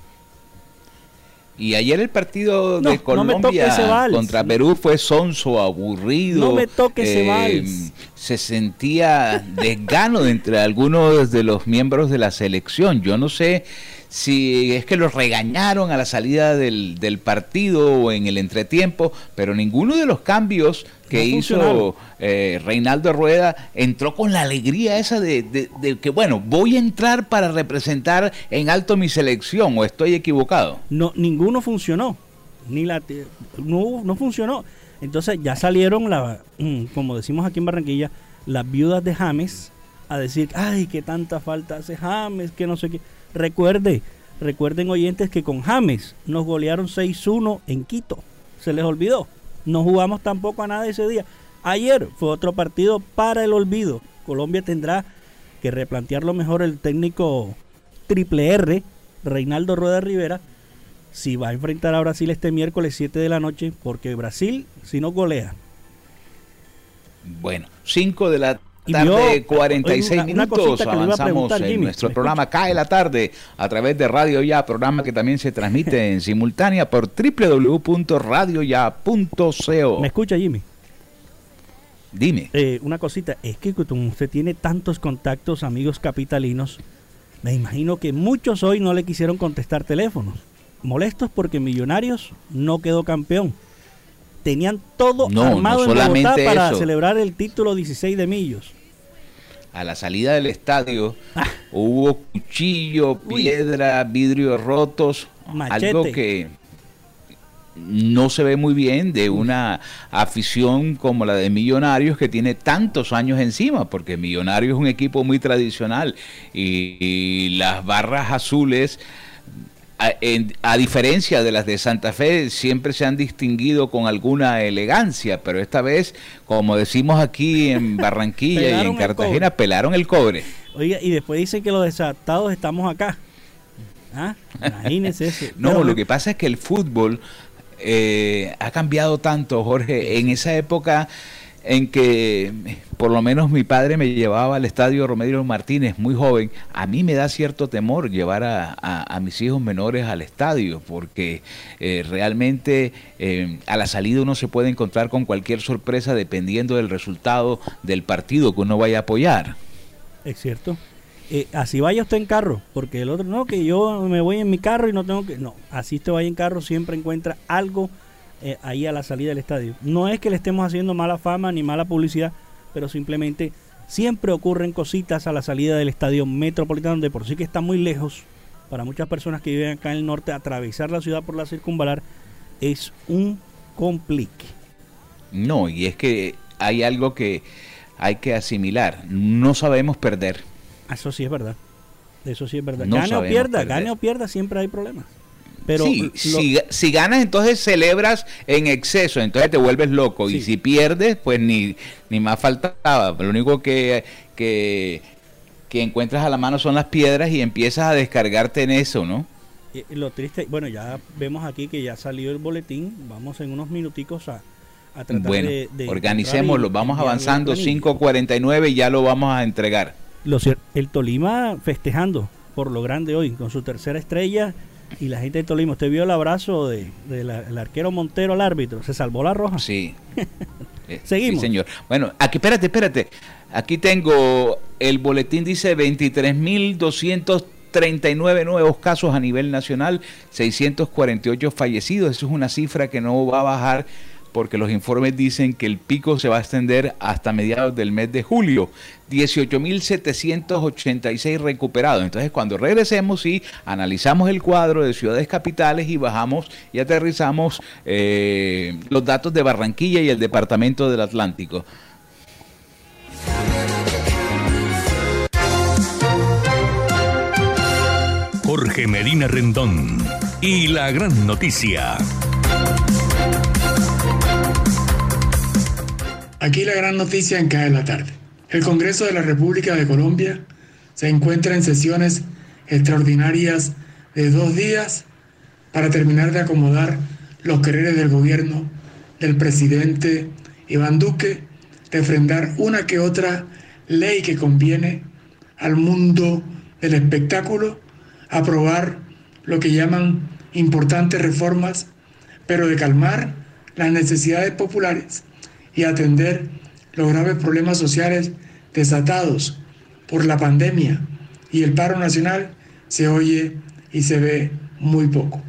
Y ayer el partido No, de Colombia vals. contra Perú fue sonso, aburrido. No me toque ese eh, vals. Se sentía (laughs) desgano de entre algunos de los miembros de la selección. Yo no sé si es que los regañaron a la salida del, del partido o en el entretiempo, pero ninguno de los cambios que No hizo eh, Reinaldo Rueda entró con la alegría esa de, de- de que, bueno, voy a entrar para representar en alto mi selección o estoy equivocado. No, ninguno funcionó. Ni la no, no funcionó. Entonces ya salieron la, (clears throat) como decimos aquí en Barranquilla, las viudas de James a decir, ay, que tanta falta hace James, que no sé qué. Recuerde, recuerden oyentes que con James nos golearon 6-1 en Quito. Se les olvidó. No jugamos tampoco a nada ese día. Ayer fue otro partido para el olvido. Colombia tendrá que replantearlo mejor el técnico triple R, Reinaldo Rueda Rivera, si va a enfrentar a Brasil este miércoles 7 de la noche, porque Brasil, si no golea, Bueno, 5 de la Y tarde, vio- 46 oye, una- una minutos. cosita que le iba a Avanzamos en Jimmy. nuestro ¿Me programa Cae la tarde a través de Radio Ya, programa que también se transmite en simultánea por www.radioya.co. ¿me escucha Jimmy? Dime. Eh, una cosita, es que como usted tiene tantos contactos, amigos capitalinos, me imagino que muchos hoy no le quisieron contestar teléfonos. Molestos porque Millonarios no quedó campeón. Tenían todo No, no armado en Bogotá para eso. celebrar el título 16 de Millos. A la salida del estadio Ah. (laughs) hubo cuchillo, piedra, vidrios rotos, Machete. algo que no se ve muy bien de una afición como la de Millonarios que tiene tantos años encima, porque Millonarios es un equipo muy tradicional y, y las barras azules, a, en- a diferencia de las de Santa Fe, siempre se han distinguido con alguna elegancia, pero esta vez, como decimos aquí en (laughs) Barranquilla y en Cartagena, cobre. pelaron el cobre. Oiga, y después dicen que los desadaptados estamos acá. ¿Ah? Imagínense eso. (laughs) No, Pero lo que pasa es que el fútbol eh, ha cambiado tanto, Jorge. En esa época en que por lo menos mi padre me llevaba al estadio Romero Martínez muy joven, a mí me da cierto temor llevar a mis hijos menores al estadio, porque eh, realmente eh, a la salida uno se puede encontrar con cualquier sorpresa dependiendo del resultado del partido que uno vaya a apoyar. Es cierto. Eh, así vaya usted en carro, porque el otro, no, que yo me voy en mi carro y no tengo que... No, así usted vaya en carro, siempre encuentra algo eh, ahí a la salida del estadio. No es que le estemos haciendo mala fama ni mala publicidad, pero simplemente siempre ocurren cositas a la salida del estadio metropolitano, de por sí que está muy lejos. Para muchas personas que viven acá en el norte, atravesar la ciudad por la circunvalar es un complique. No, y es que hay algo que hay que asimilar. No sabemos perder. Eso sí es verdad. Eso sí es verdad. No gane o pierda, perder. gane o pierda, siempre hay problemas. Pero Sí, lo- si, si ganas, entonces celebras en exceso, entonces te vuelves loco. Y si pierdes, pues ni, ni más faltaba. Lo único que, que, que encuentras a la mano son las piedras y empiezas a descargarte en eso, ¿no? Lo triste, bueno, ya vemos aquí que ya salió el boletín. Vamos en unos minuticos a, a tratar Bueno, de, de organicémoslo, vamos avanzando, planilla. 5.49 y ya lo vamos a entregar. Lo el Tolima festejando por lo grande hoy, con su tercera estrella. Y la gente de Tolima, ¿usted vio el abrazo del de, la- el arquero Montero al árbitro? ¿Se salvó la roja? Sí. (laughs) Eh, Seguimos. Sí, señor. Bueno, aquí, espérate, espérate. Aquí tengo, el boletín dice 23.239 nuevos casos a nivel nacional, 648 fallecidos. Eso es una cifra que no va a bajar porque los informes dicen que el pico se va a extender hasta mediados del mes de julio. 18.786 recuperados. Entonces, cuando regresemos, sí, analizamos el cuadro de ciudades capitales y bajamos y aterrizamos eh, los datos de Barranquilla y el departamento del Atlántico. Jorge Medina Rendón y la gran noticia. Aquí la gran noticia en CAE la tarde. El Congreso de la República de Colombia se encuentra en sesiones extraordinarias de dos días para terminar de acomodar los quereres del gobierno del presidente Iván Duque, refrendar una que otra ley que conviene al mundo del espectáculo, aprobar lo que llaman importantes reformas, pero de calmar las necesidades populares y atender los graves problemas sociales desatados por la pandemia y el paro nacional se oye y se ve muy poco.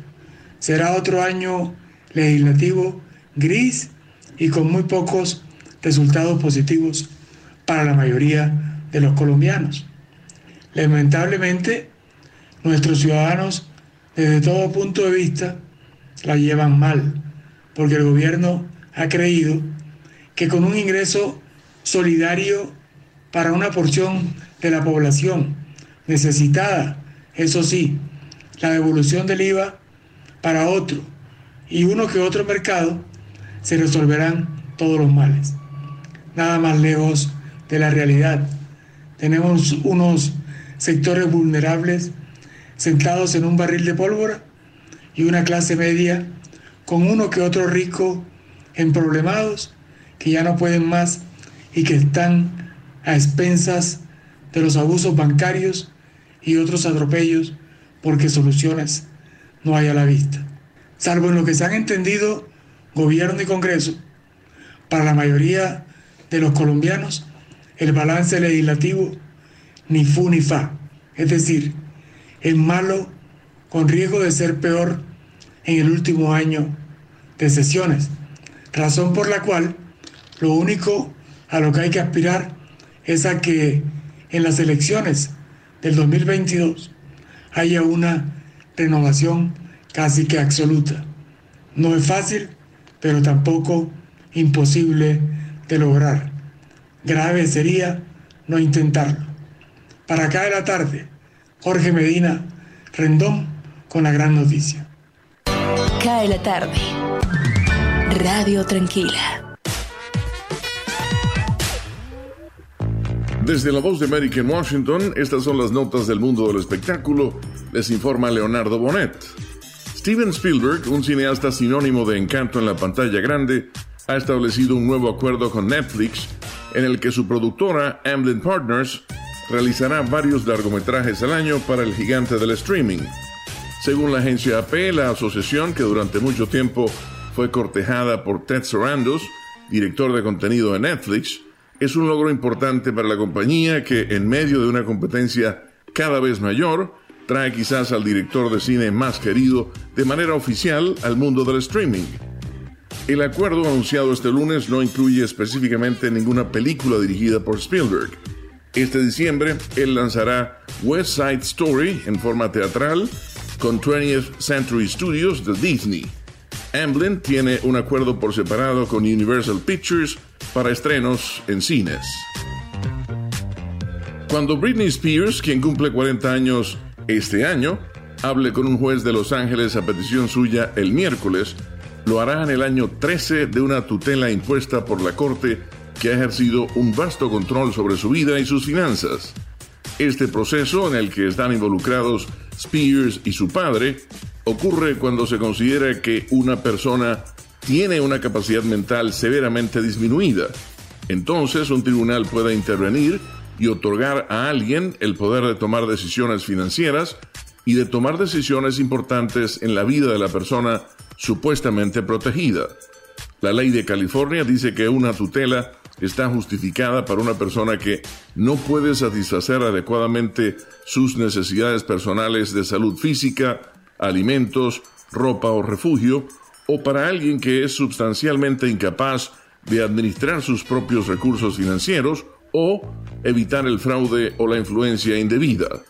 Será otro año legislativo gris y con muy pocos resultados positivos para la mayoría de los colombianos. Lamentablemente, nuestros ciudadanos, desde todo punto de vista, la llevan mal, porque el gobierno ha creído que con un ingreso solidario para una porción de la población necesitada, eso sí, la devolución del IVA para otro y uno que otro mercado, se resolverán todos los males. Nada más lejos de la realidad. Tenemos unos sectores vulnerables sentados en un barril de pólvora y una clase media con uno que otro rico en problemados que ya no pueden más y que están a expensas de los abusos bancarios y otros atropellos porque soluciones no hay a la vista. Salvo en lo que se han entendido gobierno y Congreso, para la mayoría de los colombianos el balance legislativo ni fu ni fa, es decir, es malo con riesgo de ser peor en el último año de sesiones, razón por la cual lo único a lo que hay que aspirar es a que en las elecciones del 2022 haya una renovación casi que absoluta. No es fácil, pero tampoco imposible de lograr. Grave sería no intentarlo. Para acá de la tarde, Jorge Medina, Rendón, con la gran noticia. Cae la tarde. Radio Tranquila. Desde la voz de América en Washington, estas son las notas del mundo del espectáculo, les informa Leonardo Bonet. Steven Spielberg, un cineasta sinónimo de encanto en la pantalla grande, ha establecido un nuevo acuerdo con Netflix en el que su productora, Amblin Partners, realizará varios largometrajes al año para el gigante del streaming. Según la agencia AP, la asociación que durante mucho tiempo fue cortejada por Ted Sarandos, director de contenido de Netflix, es un logro importante para la compañía que, en medio de una competencia cada vez mayor, trae quizás al director de cine más querido de manera oficial al mundo del streaming. El acuerdo anunciado este lunes no incluye específicamente ninguna película dirigida por Spielberg. Este diciembre, él lanzará West Side Story en forma teatral con 20th Century Studios de Disney. Amblin tiene un acuerdo por separado con Universal Pictures para estrenos en cines. Cuando Britney Spears, quien cumple 40 años este año, hable con un juez de Los Ángeles a petición suya el miércoles, lo hará en el año 13 de una tutela impuesta por la Corte que ha ejercido un vasto control sobre su vida y sus finanzas. Este proceso, en el que están involucrados Spears y su padre, ocurre cuando se considera que una persona tiene una capacidad mental severamente disminuida. Entonces un tribunal puede intervenir y otorgar a alguien el poder de tomar decisiones financieras y de tomar decisiones importantes en la vida de la persona supuestamente protegida. La ley de California dice que una tutela está justificada para una persona que no puede satisfacer adecuadamente sus necesidades personales de salud física, alimentos, ropa o refugio, o para alguien que es sustancialmente incapaz de administrar sus propios recursos financieros o evitar el fraude o la influencia indebida.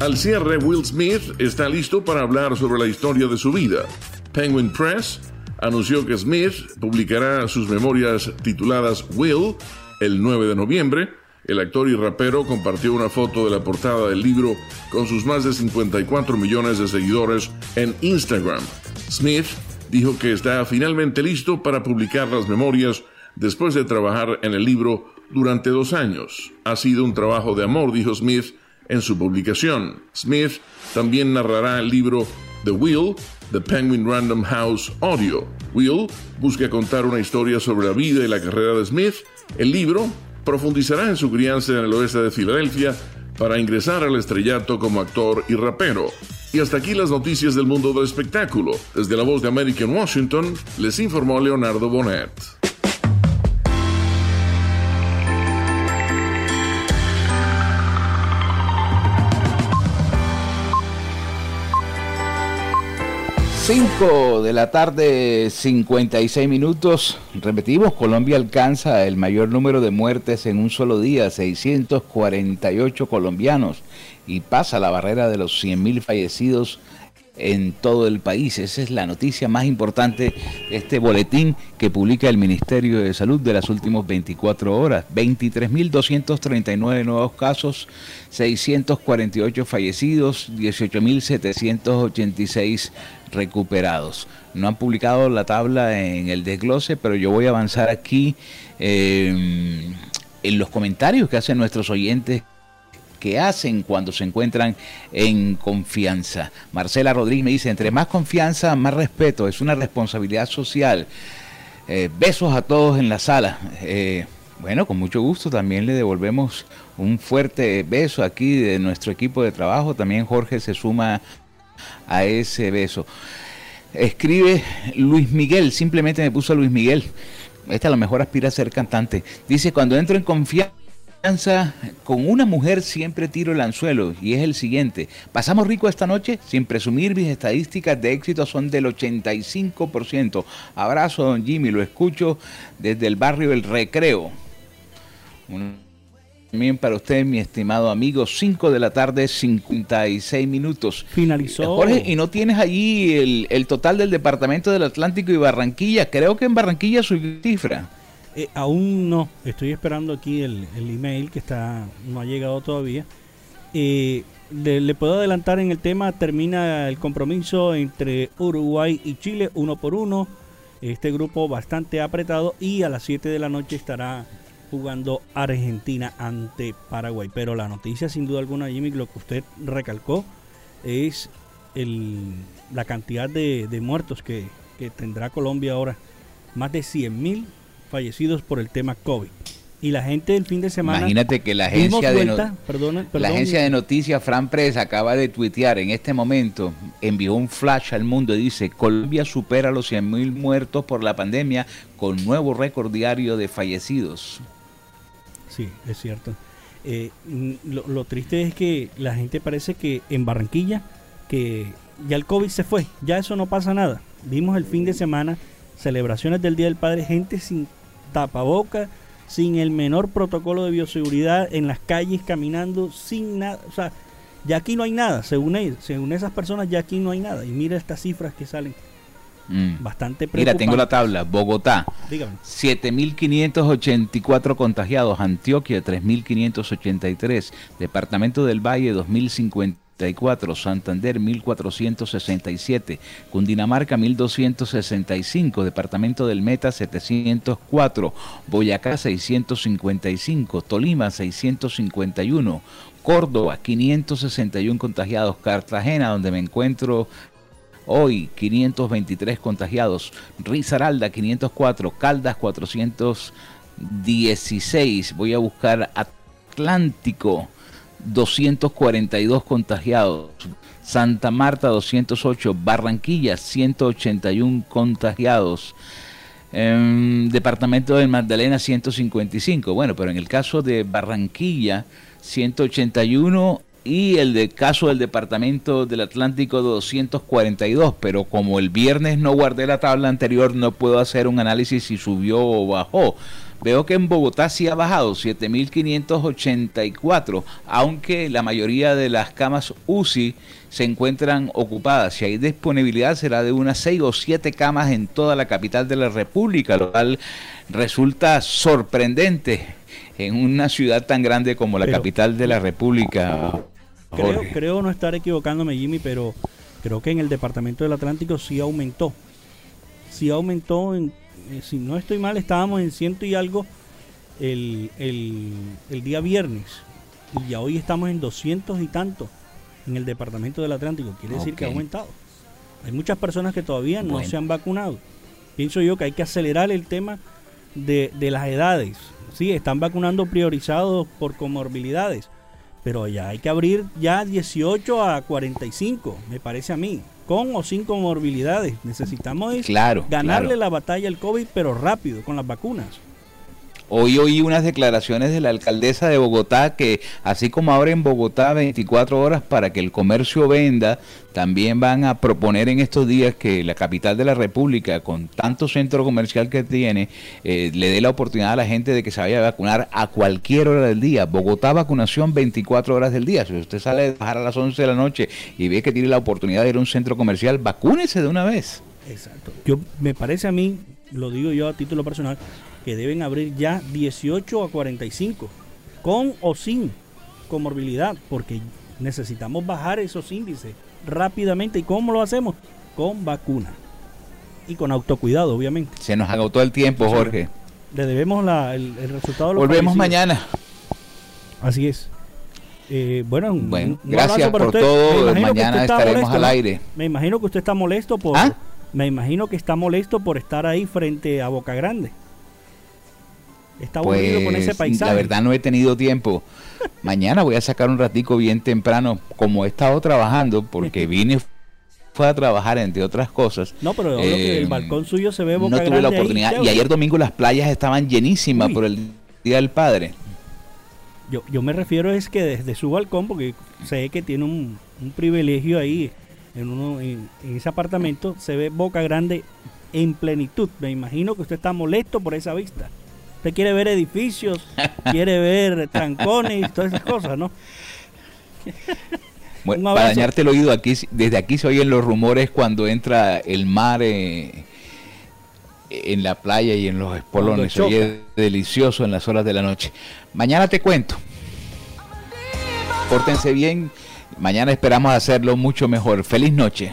Al cierre, Will Smith está listo para hablar sobre la historia de su vida. Penguin Press anunció que Smith publicará sus memorias tituladas Will el 9 de noviembre. El actor y rapero compartió una foto de la portada del libro con sus más de 54 millones de seguidores en Instagram. Smith dijo que está finalmente listo para publicar las memorias después de trabajar en el libro durante dos años. Ha sido un trabajo de amor, dijo Smith en su publicación. Smith también narrará el libro The Wheel, The Penguin Random House Audio. Will busca contar una historia sobre la vida y la carrera de Smith. El libro profundizará en su crianza en el oeste de Filadelfia para ingresar al estrellato como actor y rapero. Y hasta aquí las noticias del mundo del espectáculo. Desde la voz de América en Washington, les informó Leonardo Bonet. Cinco de la tarde, 56 minutos. Repetimos, Colombia alcanza el mayor número de muertes en un solo día, 648 colombianos, y pasa la barrera de los 100.000 fallecidos en todo el país. Esa es la noticia más importante de este boletín que publica el Ministerio de Salud de las últimas 24 horas. 23.239 nuevos casos, 648 fallecidos, 18.786 recuperados. No han publicado la tabla en el desglose, pero yo voy a avanzar aquí eh, en los comentarios que hacen nuestros oyentes que hacen cuando se encuentran en confianza. Marcela Rodríguez me dice, entre más confianza, más respeto, es una responsabilidad social. Eh, besos a todos en la sala. Eh, bueno, con mucho gusto también le devolvemos un fuerte beso aquí de nuestro equipo de trabajo. También Jorge se suma a ese beso. Escribe Luis Miguel, simplemente me puso Luis Miguel. Este a lo mejor aspira a ser cantante. Dice, cuando entro en confianza con una mujer siempre tiro el anzuelo y es el siguiente. Pasamos rico esta noche sin presumir mis estadísticas de éxito son del 85%. Abrazo, don Jimmy, lo escucho desde el barrio El Recreo. También para usted, mi estimado amigo, 5 de la tarde, 56 minutos. Finalizó. Jorge, ¿y no tienes allí el, el total del departamento del Atlántico y Barranquilla? Creo que en Barranquilla su cifra. Eh, aún no, estoy esperando aquí el, el email que está no ha llegado todavía. Eh, le, puedo adelantar en el tema, termina el compromiso entre Uruguay y Chile, uno por uno. Este grupo bastante apretado y a las 7 de la noche estará jugando Argentina ante Paraguay. Pero la noticia sin duda alguna, Jimmy, lo que usted recalcó es el, la cantidad de, de muertos que, que tendrá Colombia ahora. Más de 100.000 fallecidos por el tema COVID. Y la gente el fin de semana... Imagínate que la agencia de no- perdona- La perdón, agencia de noticias Fran Press acaba de tuitear en este momento, envió un flash al mundo y dice, Colombia supera los 100.000 muertos por la pandemia con nuevo récord diario de fallecidos. Sí, es cierto. Eh, lo, lo triste es que la gente parece que en Barranquilla, que ya el COVID se fue, ya eso no pasa nada. Vimos el fin de semana celebraciones del Día del Padre, gente sin tapaboca, sin el menor protocolo de bioseguridad, en las calles caminando, sin nada. O sea, ya aquí no hay nada, según ellos, según esas personas ya aquí no hay nada. Y mira estas cifras que salen. Mm. Bastante Mira, tengo la tabla. Bogotá, Dígame. 7.584 contagiados. Antioquia, 3.583. Departamento del Valle, 2.054. Santander, 1.467. Cundinamarca, 1.265. Departamento del Meta, 704. Boyacá, 655. Tolima, 651. Córdoba, 561 contagiados. Cartagena, donde me encuentro Hoy 523 contagiados, Risaralda 504, Caldas 416. Voy a buscar Atlántico 242 contagiados, Santa Marta 208, Barranquilla 181 contagiados. Em, departamento del Magdalena 155. Bueno, pero en el caso de Barranquilla 181 y el de caso del Departamento del Atlántico 242, pero como el viernes no guardé la tabla anterior, no puedo hacer un análisis si subió o bajó. Veo que en Bogotá sí ha bajado 7.584, aunque la mayoría de las camas UCI se encuentran ocupadas. Si hay disponibilidad será de unas 6 o 7 camas en toda la capital de la República, lo cual resulta sorprendente en una ciudad tan grande como la Pero- capital de la República. Creo, no estar equivocándome, Jimmy, pero creo que en el Departamento del Atlántico sí aumentó. Sí aumentó, en, si no estoy mal, estábamos en ciento y algo el, el, el día viernes. Y ya hoy estamos en 200 y tanto en el Departamento del Atlántico. Quiere decir que ha aumentado. Hay muchas personas que todavía no Bueno. se han vacunado. Pienso yo que hay que acelerar el tema de, de las edades. Sí, están vacunando priorizados por comorbilidades, pero ya hay que abrir ya 18 a 45, me parece a mí, con o sin comorbilidades. Necesitamos es Claro, ganarle claro. la batalla al COVID, pero rápido, con las vacunas. Hoy oí unas declaraciones de la alcaldesa de Bogotá que así como abren Bogotá 24 horas para que el comercio venda, también van a proponer en estos días que la capital de la República, con tanto centro comercial que tiene, eh, le dé la oportunidad a la gente de que se vaya a vacunar a cualquier hora del día. Bogotá vacunación 24 horas del día. Si usted sale de bajar a las 11 de la noche y ve que tiene la oportunidad de ir a un centro comercial, vacúnese de una vez. Exacto. Yo me parece a mí, lo digo yo a título personal, que deben abrir ya 18 a 45, con o sin comorbilidad, porque necesitamos bajar esos índices rápidamente. ¿Y cómo lo hacemos? Con vacuna y con autocuidado, obviamente. Se nos agotó el tiempo, Jorge. Le debemos la- el, el resultado de los Volvemos mañana. Así es. Eh, bueno, Bueno, un gracias por usted. todo. Mañana estaremos molesto, al ¿no? aire. Me imagino que usted está molesto por. ¿Ah? Me imagino que está molesto por estar ahí frente a Boca Grande. Está aburrido con ese Pues, paisaje. La verdad no he tenido tiempo. Mañana voy a sacar un ratico bien temprano, como he estado trabajando, porque (laughs) vine fue a trabajar entre otras cosas. No, pero que el Eh, balcón suyo se ve Boca no tuve la ahí, oportunidad y ayer domingo las playas estaban llenísimas por el Día del Padre. Yo, yo me refiero es que desde su balcón, porque sé que tiene un, un privilegio ahí en, uno, en, en ese apartamento, se ve Boca Grande en plenitud. Me imagino que usted está molesto por esa vista. Usted quiere ver edificios, quiere ver trancones, todas esas cosas, ¿no? Bueno, para dañarte el oído, aquí desde aquí se oyen los rumores cuando entra el mar eh, en la playa y en los espolones. Se oye delicioso en las horas de la noche. Mañana te cuento. Pórtense bien. Mañana esperamos hacerlo mucho mejor. Feliz noche.